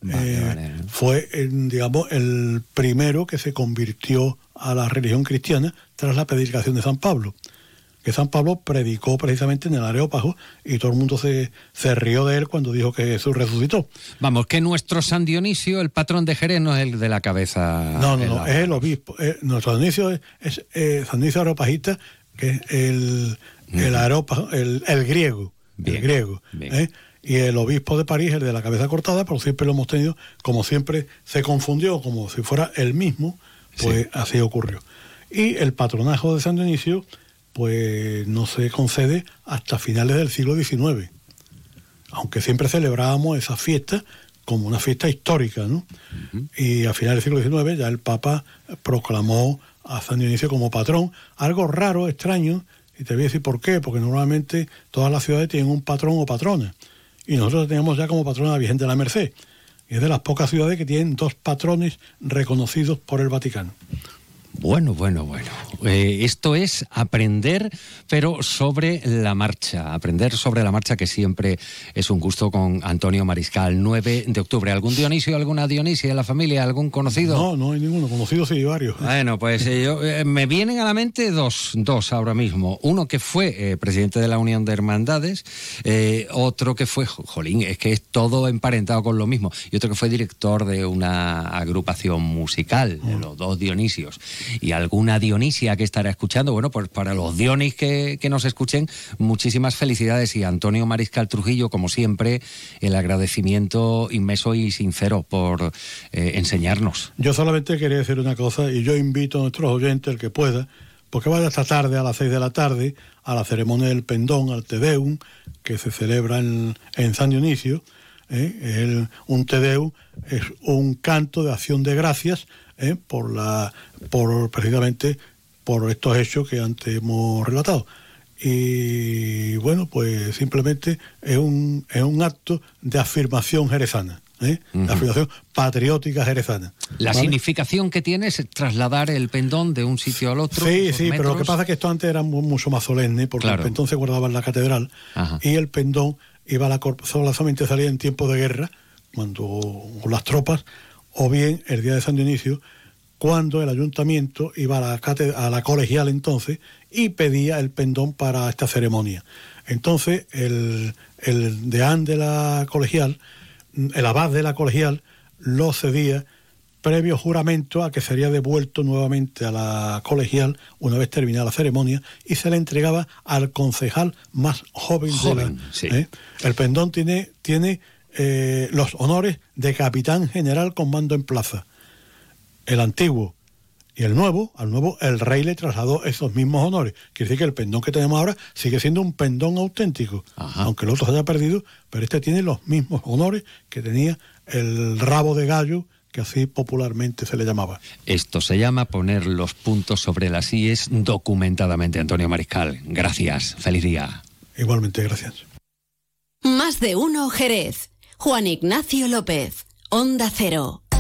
eh, fue, digamos, el primero que se convirtió a la religión cristiana tras la predicación de San Pablo que San Pablo predicó precisamente en el Areópago y todo el mundo se, se rió de él cuando dijo que Jesús resucitó. Vamos, que nuestro San Dionisio, el patrón de Jerez, no es el de la cabeza. No, no, no, es el obispo. nuestro Dionisio es, es, San Dionisio Areopagita, que es el, el, areópago, el, el griego. el griego. ¿eh? Y el obispo de París, el de la cabeza cortada, pero siempre lo hemos tenido, como siempre se confundió, como si fuera el mismo, pues así ocurrió. Y el patronajo de San Dionisio, pues no se concede hasta finales del siglo XIX. Aunque siempre celebrábamos esa fiesta como una fiesta histórica, ¿no? Y a finales del siglo XIX ya el Papa proclamó a San Dionisio como patrón, algo raro, extraño, y te voy a decir por qué, porque normalmente todas las ciudades tienen un patrón o patrona, y nosotros teníamos ya como patrona la Virgen de la Merced, y es de las pocas ciudades que tienen dos patrones reconocidos por el Vaticano. Bueno, bueno, bueno. Eh, esto es aprender, pero sobre la marcha. Aprender sobre la marcha, que siempre es un gusto con Antonio Mariscal. 9 de octubre. ¿Algún Dionisio, alguna Dionisia en la familia? ¿Algún conocido? No, no hay ninguno. Conocido sí, varios. Bueno, pues eh, yo, eh, me vienen a la mente dos, dos ahora mismo. Uno que fue presidente de la Unión de Hermandades, otro que fue, jolín, es que es todo emparentado con lo mismo, y otro que fue director de una agrupación musical, de los dos Dionisios. Y alguna Dionisia que estará escuchando, bueno, pues para los Dionis que, que nos escuchen, muchísimas felicidades y Antonio Mariscal Trujillo, como siempre, el agradecimiento inmenso y sincero por eh, enseñarnos. Yo solamente quería decir una cosa y yo invito a nuestros oyentes, el que pueda, porque vaya esta tarde a las seis de la tarde a la ceremonia del pendón, al Tedeum, que se celebra en, en San Dionisio. ¿eh? un Tedeum es un canto de acción de gracias ¿eh? por la por precisamente por estos hechos que antes hemos relatado. Y bueno, pues simplemente es un, es un acto de afirmación jerezana. ¿eh? afirmación patriótica jerezana. La significación que tiene es trasladar el pendón de un sitio al otro. Sí, sí, pero lo que pasa es que esto antes era mucho más solemne, porque el pendón se guardaba en la catedral y el pendón iba a la solamente salía en tiempo de guerra, cuando las tropas, o bien el día de San Dionisio, cuando el ayuntamiento iba a la, a la colegial entonces y pedía el pendón para esta ceremonia. Entonces el, el deán de la colegial, el abad de la colegial, lo cedía previo juramento a que sería devuelto nuevamente a la colegial una vez terminada la ceremonia y se le entregaba al concejal más joven, de la, ¿eh? El pendón tiene, tiene eh, los honores de capitán general con mando en plaza el antiguo y el nuevo, al nuevo el rey le trasladó esos mismos honores. Quiere decir que el pendón que tenemos ahora sigue siendo un pendón auténtico, aunque el otro se haya perdido, pero este tiene los mismos honores que tenía el rabo de gallo que así popularmente se le llamaba. Esto se llama poner los puntos sobre las IES documentadamente, Antonio Mariscal. Gracias, feliz día. Igualmente, gracias. Más de uno, Jerez. Juan Ignacio López, Onda Cero.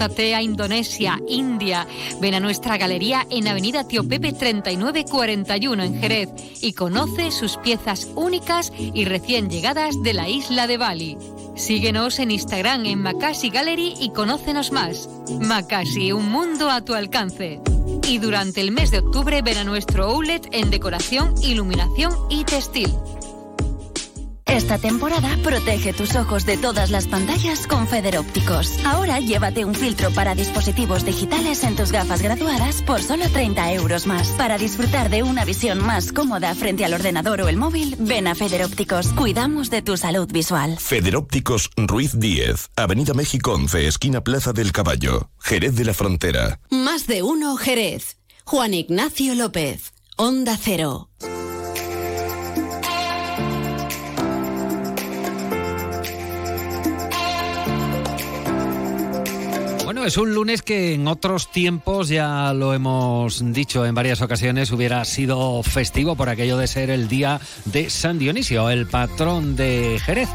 Transporta a Indonesia, India. Ven a nuestra galería en Avenida Tío Pepe 3941 en Jerez y conoce sus piezas únicas y recién llegadas de la isla de Bali. Síguenos en Instagram en Makasi Gallery y conócenos más. Makasi, un mundo a tu alcance. Y durante el mes de octubre ven a nuestro outlet en decoración, iluminación y textil. Esta temporada protege tus ojos de todas las pantallas con Federópticos. Ahora llévate un filtro para dispositivos digitales en tus gafas graduadas por solo 30 euros más. Para disfrutar de una visión más cómoda frente al ordenador o el móvil, ven a Federópticos. Cuidamos de tu salud visual. Federópticos Ruiz 10, Avenida México 11, esquina Plaza del Caballo, Jerez de la Frontera. Más de uno Jerez. Juan Ignacio López, Onda Cero. Es un lunes que en otros tiempos, ya lo hemos dicho en varias ocasiones, hubiera sido festivo por aquello de ser el día de San Dionisio, el patrón de Jerez.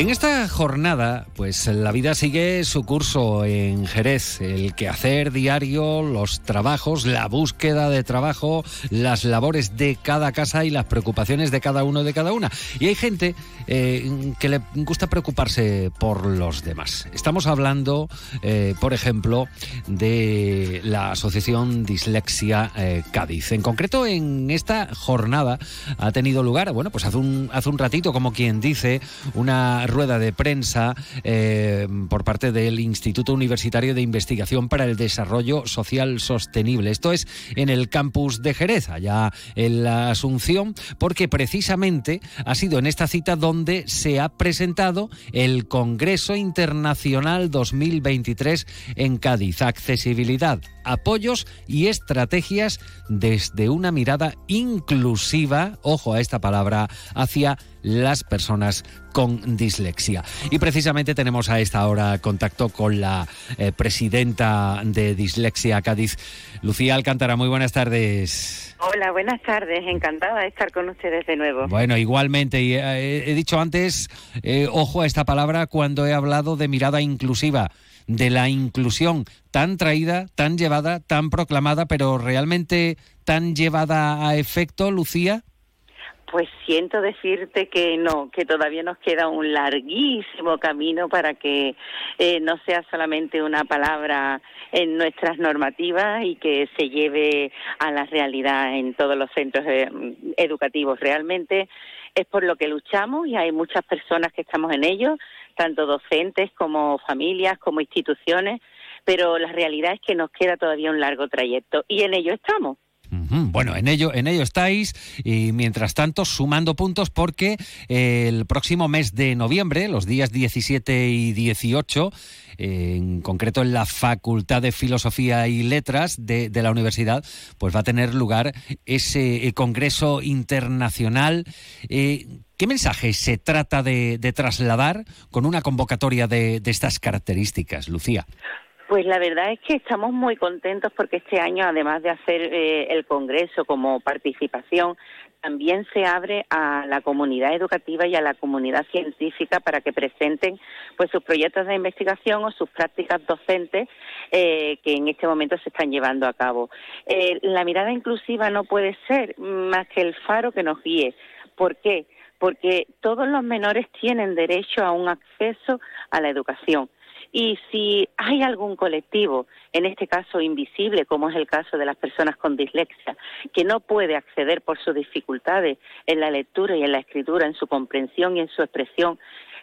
En esta jornada, pues la vida sigue su curso en Jerez, el quehacer diario, los trabajos, la búsqueda de trabajo, las labores de cada casa y las preocupaciones de cada uno de cada una. Y hay gente eh, que le gusta preocuparse por los demás. Estamos hablando, eh, por ejemplo, de la Asociación Dislexia eh, Cádiz. En concreto, en esta jornada ha tenido lugar, bueno, pues hace un, hace un ratito, como quien dice, una rueda de prensa eh, por parte del Instituto Universitario de Investigación para el Desarrollo Social Sostenible. Esto es en el campus de Jerez, allá en la Asunción, porque precisamente ha sido en esta cita donde se ha presentado el Congreso Internacional 2023 en Cádiz. Accesibilidad, apoyos y estrategias desde una mirada inclusiva, ojo a esta palabra, hacia las personas con dislexia. Y precisamente tenemos a esta hora contacto con la eh, presidenta de Dislexia Cádiz, Lucía Alcántara. Muy buenas tardes. Hola, buenas tardes. Encantada de estar con ustedes de nuevo. Bueno, igualmente. Y eh, he dicho antes, eh, ojo a esta palabra cuando he hablado de mirada inclusiva de la inclusión tan traída, tan llevada, tan proclamada, pero realmente tan llevada a efecto, Lucía? Pues siento decirte que no, que todavía nos queda un larguísimo camino para que eh, no sea solamente una palabra en nuestras normativas y que se lleve a la realidad en todos los centros eh, educativos. Realmente es por lo que luchamos y hay muchas personas que estamos en ello, tanto docentes como familias, como instituciones, pero la realidad es que nos queda todavía un largo trayecto y en ello estamos. Bueno, en ello, en ello estáis y mientras tanto sumando puntos porque el próximo mes de noviembre, los días 17 y 18, en concreto en la Facultad de Filosofía y Letras de, la universidad, pues va a tener lugar ese eh, Congreso Internacional. Eh, ¿Qué mensaje se trata de, trasladar con una convocatoria de estas características, Lucía? Pues la verdad es que estamos muy contentos porque este año, además de hacer eh, el Congreso como participación, también se abre a la comunidad educativa y a la comunidad científica para que presenten pues sus proyectos de investigación o sus prácticas docentes eh, que en este momento se están llevando a cabo. Eh, la mirada inclusiva no puede ser más que el faro que nos guíe. ¿Por qué? Porque todos los menores tienen derecho a un acceso a la educación y si hay algún colectivo, en este caso invisible, como es el caso de las personas con dislexia, que no puede acceder por sus dificultades en la lectura y en la escritura, en su comprensión y en su expresión,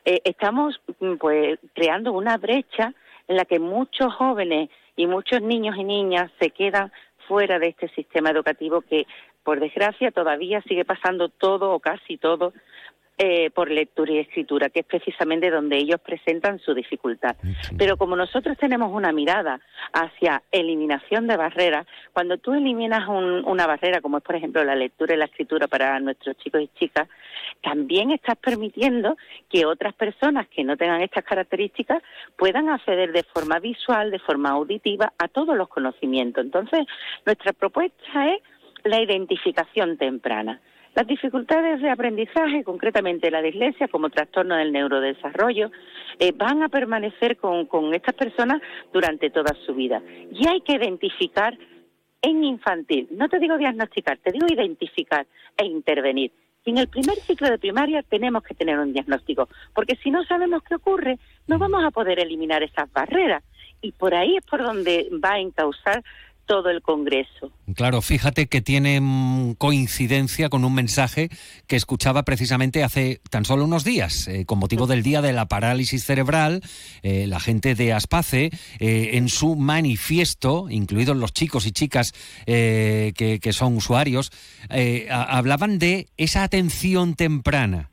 eh, estamos mm, pues creando una brecha en la que muchos jóvenes y muchos niños y niñas se quedan fuera de este sistema educativo que, por desgracia, todavía sigue pasando todo o casi todo eh, por lectura y escritura, que es precisamente donde ellos presentan su dificultad. Pero como nosotros tenemos una mirada hacia eliminación de barreras, cuando tú eliminas una barrera, como es por ejemplo la lectura y la escritura para nuestros chicos y chicas, también estás permitiendo que otras personas que no tengan estas características puedan acceder de forma visual, de forma auditiva a todos los conocimientos. Entonces, nuestra propuesta es la identificación temprana. Las dificultades de aprendizaje, concretamente la dislexia como trastorno del neurodesarrollo, eh, van a permanecer con, con estas personas durante toda su vida. Y hay que identificar en infantil, no te digo diagnosticar, te digo identificar e intervenir. En el primer ciclo de primaria tenemos que tener un diagnóstico, porque si no sabemos qué ocurre, no vamos a poder eliminar esas barreras. Y por ahí es por donde va a encauzar todo el Congreso. Claro, fíjate que tiene mm, coincidencia con un mensaje que escuchaba precisamente hace tan solo unos días, eh, con motivo del Día de la Parálisis Cerebral, eh, la gente de Aspace, eh, en su manifiesto, incluidos los chicos y chicas que, que, son usuarios, hablaban de esa atención temprana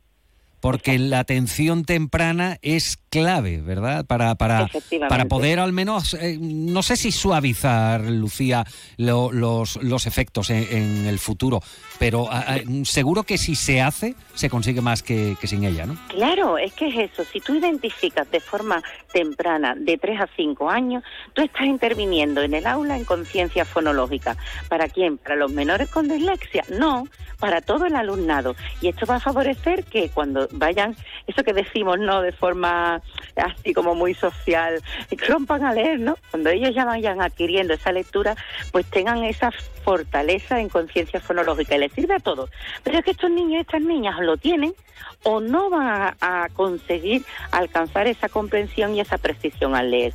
porque la atención temprana es clave, ¿verdad? Para, para, para poder al menos, eh, no sé si suavizar, Lucía, los, los efectos en, el futuro, pero ah, ah, seguro que si se hace, se consigue más que, que, sin ella, ¿no? Claro, es que es eso. Si tú identificas de forma temprana, de 3 a 5 años, tú estás interviniendo en el aula en conciencia fonológica. ¿Para quién? ¿Para los menores con dislexia? No, para todo el alumnado. Y esto va a favorecer que cuando vayan, eso que decimos, ¿no? De forma así como muy social, rompan a leer, ¿no? Cuando ellos ya vayan adquiriendo esa lectura, pues tengan esa fortaleza en conciencia fonológica y les sirve a todos. Pero es que estos niños y estas niñas lo tienen o no van a, a conseguir alcanzar esa comprensión y esa precisión al leer.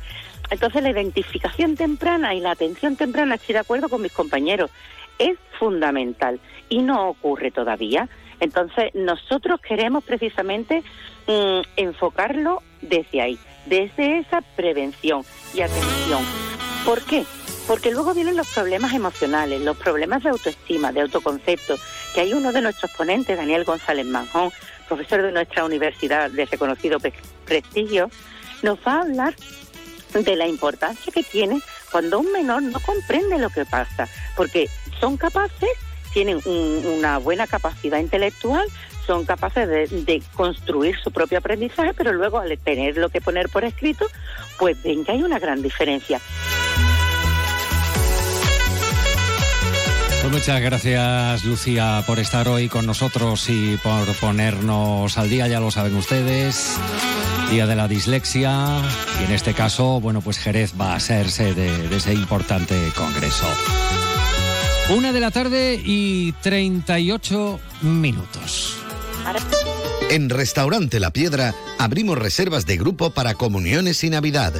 Entonces la identificación temprana y la atención temprana, estoy de acuerdo con mis compañeros, es fundamental y no ocurre todavía. Entonces, nosotros queremos precisamente mm, enfocarlo desde ahí, desde esa prevención y atención. ¿Por qué? Porque luego vienen los problemas emocionales, los problemas de autoestima, de autoconcepto, que hay uno de nuestros ponentes, Daniel González Manjón, profesor de nuestra universidad de reconocido prestigio, nos va a hablar de la importancia que tiene cuando un menor no comprende lo que pasa, porque son capaces, tienen una buena capacidad intelectual, son capaces de, de, construir su propio aprendizaje, pero luego al tenerlo que poner por escrito, pues ven que hay una gran diferencia. Pues muchas gracias Lucía por estar hoy con nosotros y por ponernos al día, ya lo saben ustedes. Día de la dislexia y en este caso, bueno, pues Jerez va a ser sede de ese importante congreso. Una de la tarde y 38 minutos. En Restaurante La Piedra abrimos reservas de grupo para comuniones y Navidad.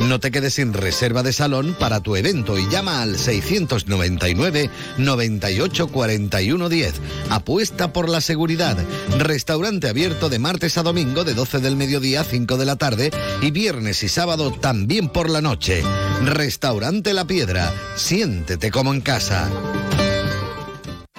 No te quedes sin reserva de salón para tu evento y llama al 699 98 41 10. Apuesta por la seguridad. Restaurante abierto de martes a domingo de 12 del mediodía a 5 de la tarde y viernes y sábado también por la noche. Restaurante La Piedra. Siéntete como en casa.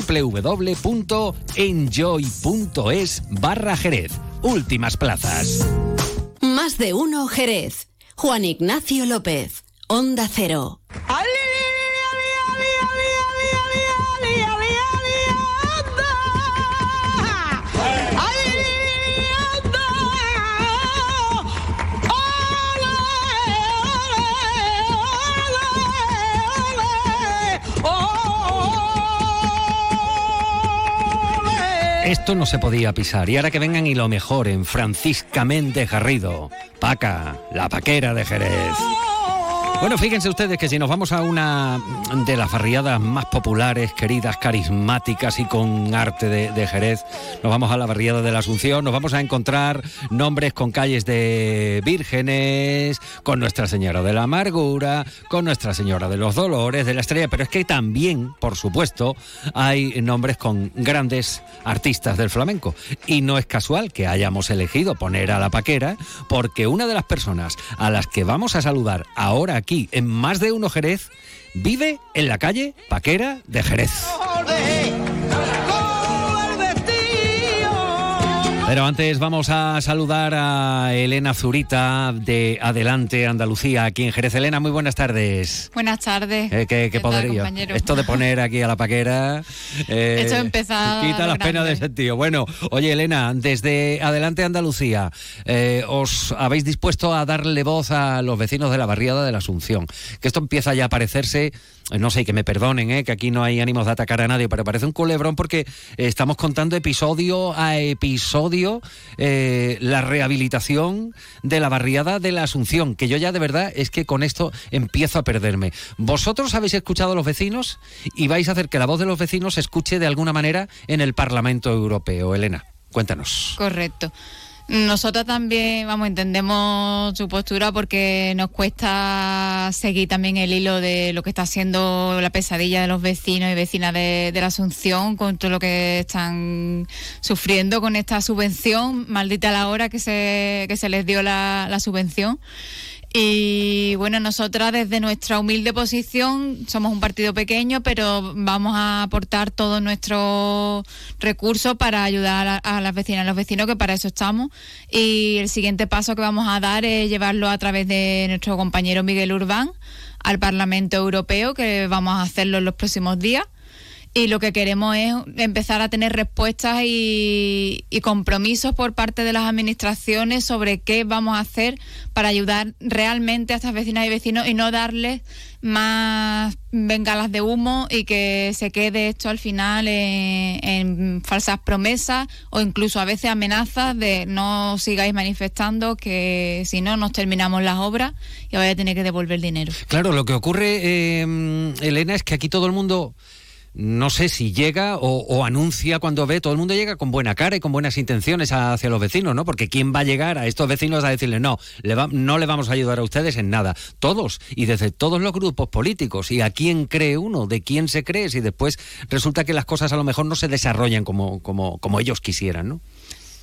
www.enjoy.es barra Jerez. Últimas plazas. Más de uno Jerez. Juan Ignacio López. Onda Cero. Esto no se podía pisar. Y ahora que vengan y lo mejoren. Francisca Méndez Garrido. Paca, la paquera de Jerez. Bueno, fíjense ustedes que si nos vamos a una de las barriadas más populares, queridas, carismáticas y con arte de, Jerez, nos vamos a la barriada de la Asunción, nos vamos a encontrar nombres con calles de vírgenes, con Nuestra Señora de la Amargura, con Nuestra Señora de los Dolores, de la Estrella, pero es que también, por supuesto, hay nombres con grandes artistas del flamenco. Y no es casual que hayamos elegido poner a la paquera, porque una de las personas a las que vamos a saludar ahora aquí, en Más de Uno Jerez, vive en la calle Paquera de Jerez. Pero antes vamos a saludar a Elena Zurita de Adelante Andalucía, aquí en Jerez. Elena, muy buenas tardes. Buenas tardes. Eh, ¿Qué, qué poderío? Esto de poner aquí a la paquera. Eh, Esto empezado. Quita las penas de sentido. Bueno, oye, Elena, desde Adelante Andalucía, eh, os habéis dispuesto a darle voz a los vecinos de la barriada de la Asunción. Que esto empieza ya a parecerse no sé, que me perdonen, ¿eh? que aquí no hay ánimos de atacar a nadie, pero parece un culebrón porque estamos contando episodio a episodio eh, la rehabilitación de la barriada de la Asunción, que yo ya de verdad es que con esto empiezo a perderme. ¿Vosotros habéis escuchado a los vecinos y vais a hacer que la voz de los vecinos se escuche de alguna manera en el Parlamento Europeo? Elena, cuéntanos. Correcto. Nosotros también, vamos, entendemos su postura porque nos cuesta seguir también el hilo de lo que está haciendo la pesadilla de los vecinos y vecinas de, de la Asunción con todo lo que están sufriendo con esta subvención, maldita la hora que se, que se les dio la, la subvención. Y bueno, nosotras desde nuestra humilde posición somos un partido pequeño, pero vamos a aportar todos nuestros recursos para ayudar a, las vecinas y los vecinos, que para eso estamos. Y el siguiente paso que vamos a dar es llevarlo a través de nuestro compañero Miguel Urbán al Parlamento Europeo, que vamos a hacerlo en los próximos días y lo que queremos es empezar a tener respuestas y, y, compromisos por parte de las administraciones sobre qué vamos a hacer para ayudar realmente a estas vecinas y vecinos y no darles más bengalas de humo y que se quede esto al final en, en falsas promesas o incluso a veces amenazas de no sigáis manifestando que si no nos terminamos las obras y vais a tener que devolver dinero. Claro, lo que ocurre, eh, Elena, es que aquí todo el mundo no sé si llega o, o, anuncia cuando ve, todo el mundo llega con buena cara y con buenas intenciones hacia los vecinos, ¿no? Porque ¿quién va a llegar a estos vecinos a decirle no, le va, no le vamos a ayudar a ustedes en nada? Todos, y desde todos los grupos políticos. ¿Y a quién cree uno? ¿De quién se cree? Si después resulta que las cosas a lo mejor no se desarrollan como, como, como ellos quisieran, ¿no?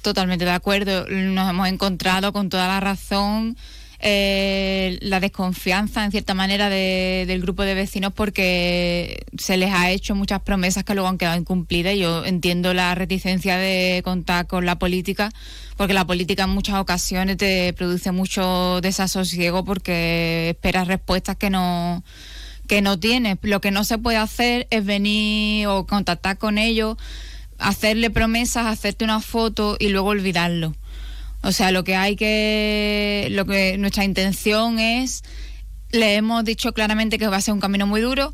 Totalmente de acuerdo. Nos hemos encontrado con toda la razón eh, la desconfianza, en cierta manera, de, del grupo de vecinos porque se les ha hecho muchas promesas que luego han quedado incumplidas. Yo entiendo la reticencia de contar con la política, porque la política en muchas ocasiones te produce mucho desasosiego porque esperas respuestas que no que no tienes. Lo que no se puede hacer es venir o contactar con ellos, hacerle promesas, hacerte una foto y luego olvidarlo. O sea, lo que hay que, lo que nuestra intención es, le hemos dicho claramente que va a ser un camino muy duro,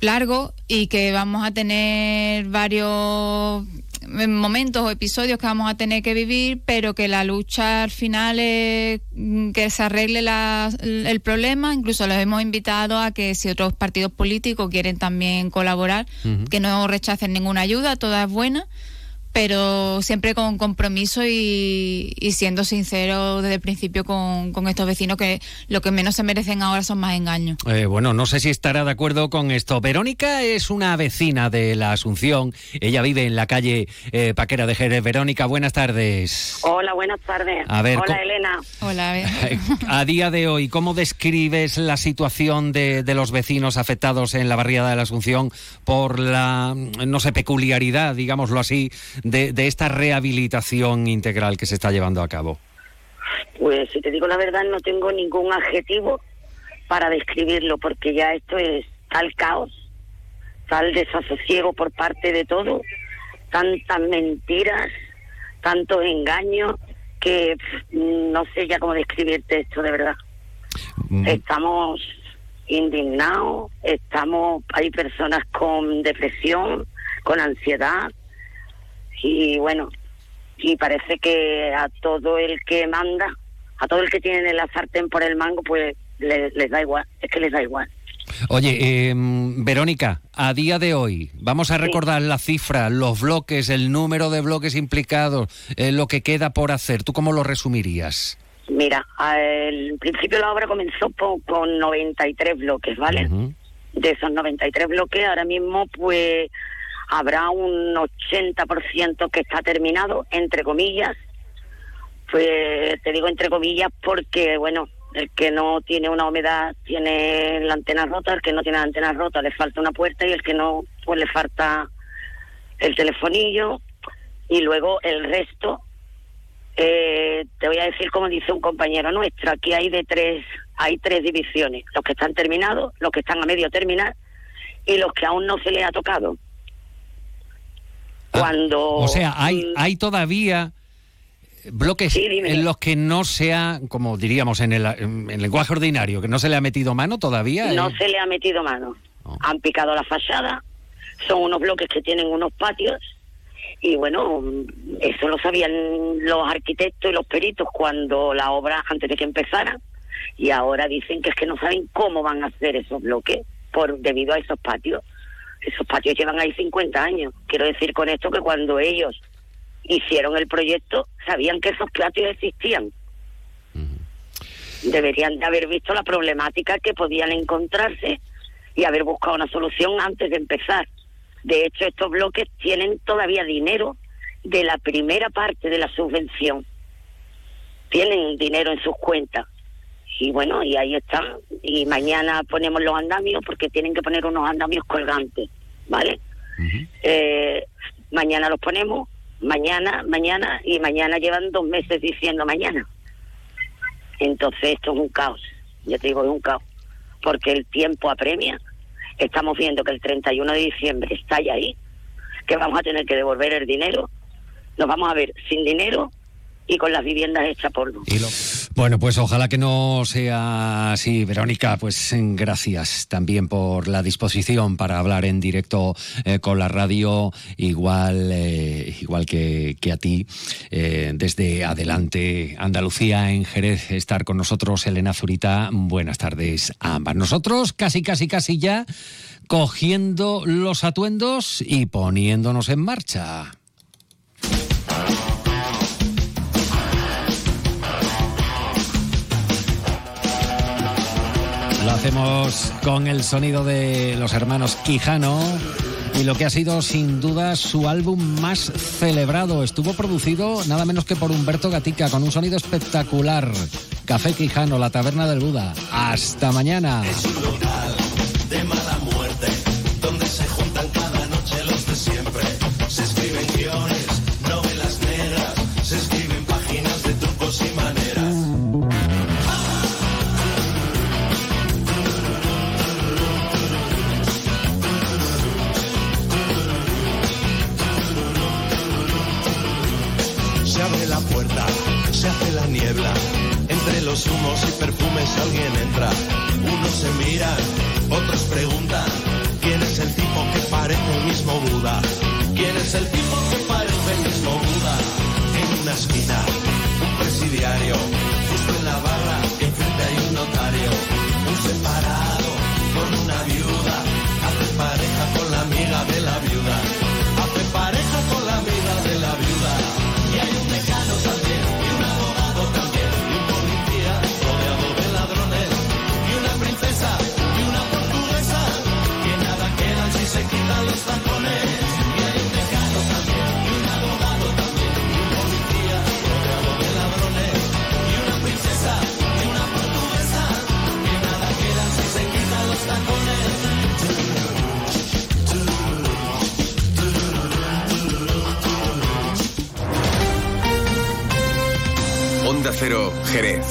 largo y que vamos a tener varios momentos o episodios que vamos a tener que vivir, pero que la lucha al final es que se arregle la, el problema. Incluso los hemos invitado a que si otros partidos políticos quieren también colaborar, uh -huh. que no rechacen ninguna ayuda, toda es buena pero siempre con compromiso y, y, siendo sincero desde el principio con, con, estos vecinos que lo que menos se merecen ahora son más engaños. Eh, bueno, no sé si estará de acuerdo con esto. Verónica es una vecina de la Asunción. Ella vive en la calle eh, Paquera de Jerez. Verónica, buenas tardes. Hola, buenas tardes. A ver, Hola, Elena. Hola. A día de hoy, ¿cómo describes la situación de, de los vecinos afectados en la barriada de la Asunción por la, no sé, peculiaridad, digámoslo así, de, de, esta rehabilitación integral que se está llevando a cabo? Pues si te digo la verdad, no tengo ningún adjetivo para describirlo, porque ya esto es tal caos, tal desasosiego por parte de todo, tantas mentiras, tantos engaños, que no sé ya cómo describirte esto de verdad. Mm. Estamos indignados, estamos, hay personas con depresión, con ansiedad, y bueno, y parece que a todo el que manda, a todo el que tiene la sartén por el mango, pues les, les da igual, es que les da igual. Oye, eh, Verónica, a día de hoy, vamos a recordar sí. la cifra, los bloques, el número de bloques implicados, eh, lo que queda por hacer. ¿Tú cómo lo resumirías? Mira, al principio la obra comenzó con 93 bloques, ¿vale? Uh -huh. De esos 93 bloques, ahora mismo, pues habrá un 80% que está terminado, entre comillas. Pues te digo entre comillas porque, bueno, el que no tiene una humedad tiene la antena rota, el que no tiene la antena rota le falta una puerta y el que no, pues le falta el telefonillo. Y luego el resto, eh, te voy a decir como dice un compañero nuestro, aquí hay de tres, hay tres divisiones, los que están terminados, los que están a medio terminar y los que aún no se les ha tocado cuando... O sea, hay, hay todavía bloques sí, en los que no se ha, como diríamos en el, en el, lenguaje ordinario, que no se le ha metido mano todavía. No eh? se le ha metido mano. Oh. Han picado la fachada, son unos bloques que tienen unos patios y bueno, eso lo sabían los arquitectos y los peritos cuando la obra, antes de que empezara, y ahora dicen que es que no saben cómo van a hacer esos bloques por debido a esos patios esos patios llevan ahí 50 años. Quiero decir con esto que cuando ellos hicieron el proyecto sabían que esos patios existían. Uh -huh. Deberían de haber visto la problemática que podían encontrarse y haber buscado una solución antes de empezar. De hecho, estos bloques tienen todavía dinero de la primera parte de la subvención. Tienen dinero en sus cuentas. Y bueno, y ahí están. Y mañana ponemos los andamios porque tienen que poner unos andamios colgantes, ¿vale? Eh, mañana los ponemos, mañana, mañana, y mañana llevan dos meses diciendo mañana. Entonces esto es un caos, yo te digo, es un caos, porque el tiempo apremia. Estamos viendo que el 31 de diciembre está ya ahí, que vamos a tener que devolver el dinero, nos vamos a ver sin dinero y con las viviendas hechas por Bueno, pues ojalá que no sea así, Verónica. Pues gracias también por la disposición para hablar en directo eh, con la radio, igual, eh, igual que, que, a ti, eh, desde adelante Andalucía en Jerez, estar con nosotros, Elena Zurita. Buenas tardes a ambas. Nosotros casi, casi, casi ya cogiendo los atuendos y poniéndonos en marcha. Hacemos con el sonido de los hermanos Quijano y lo que ha sido sin duda su álbum más celebrado. Estuvo producido nada menos que por Humberto Gatica con un sonido espectacular. Café Quijano, la taberna del Buda. Hasta mañana. Es un local de los humos y perfumes alguien entra. Unos se miran, otros preguntan. ¿Quién es el tipo que parece el mismo Buda? ¿Quién es el tipo que parece el mismo Buda? En una esquina, un presidiario. Justo en la barra, enfrente hay un notario. Un separado con una viuda. Hace pareja con la amiga de la viuda. Onda Cero, Jerez.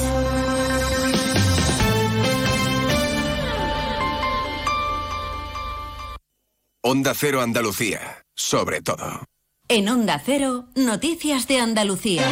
Onda Cero Andalucía, sobre todo. En Onda Cero, Noticias de Andalucía.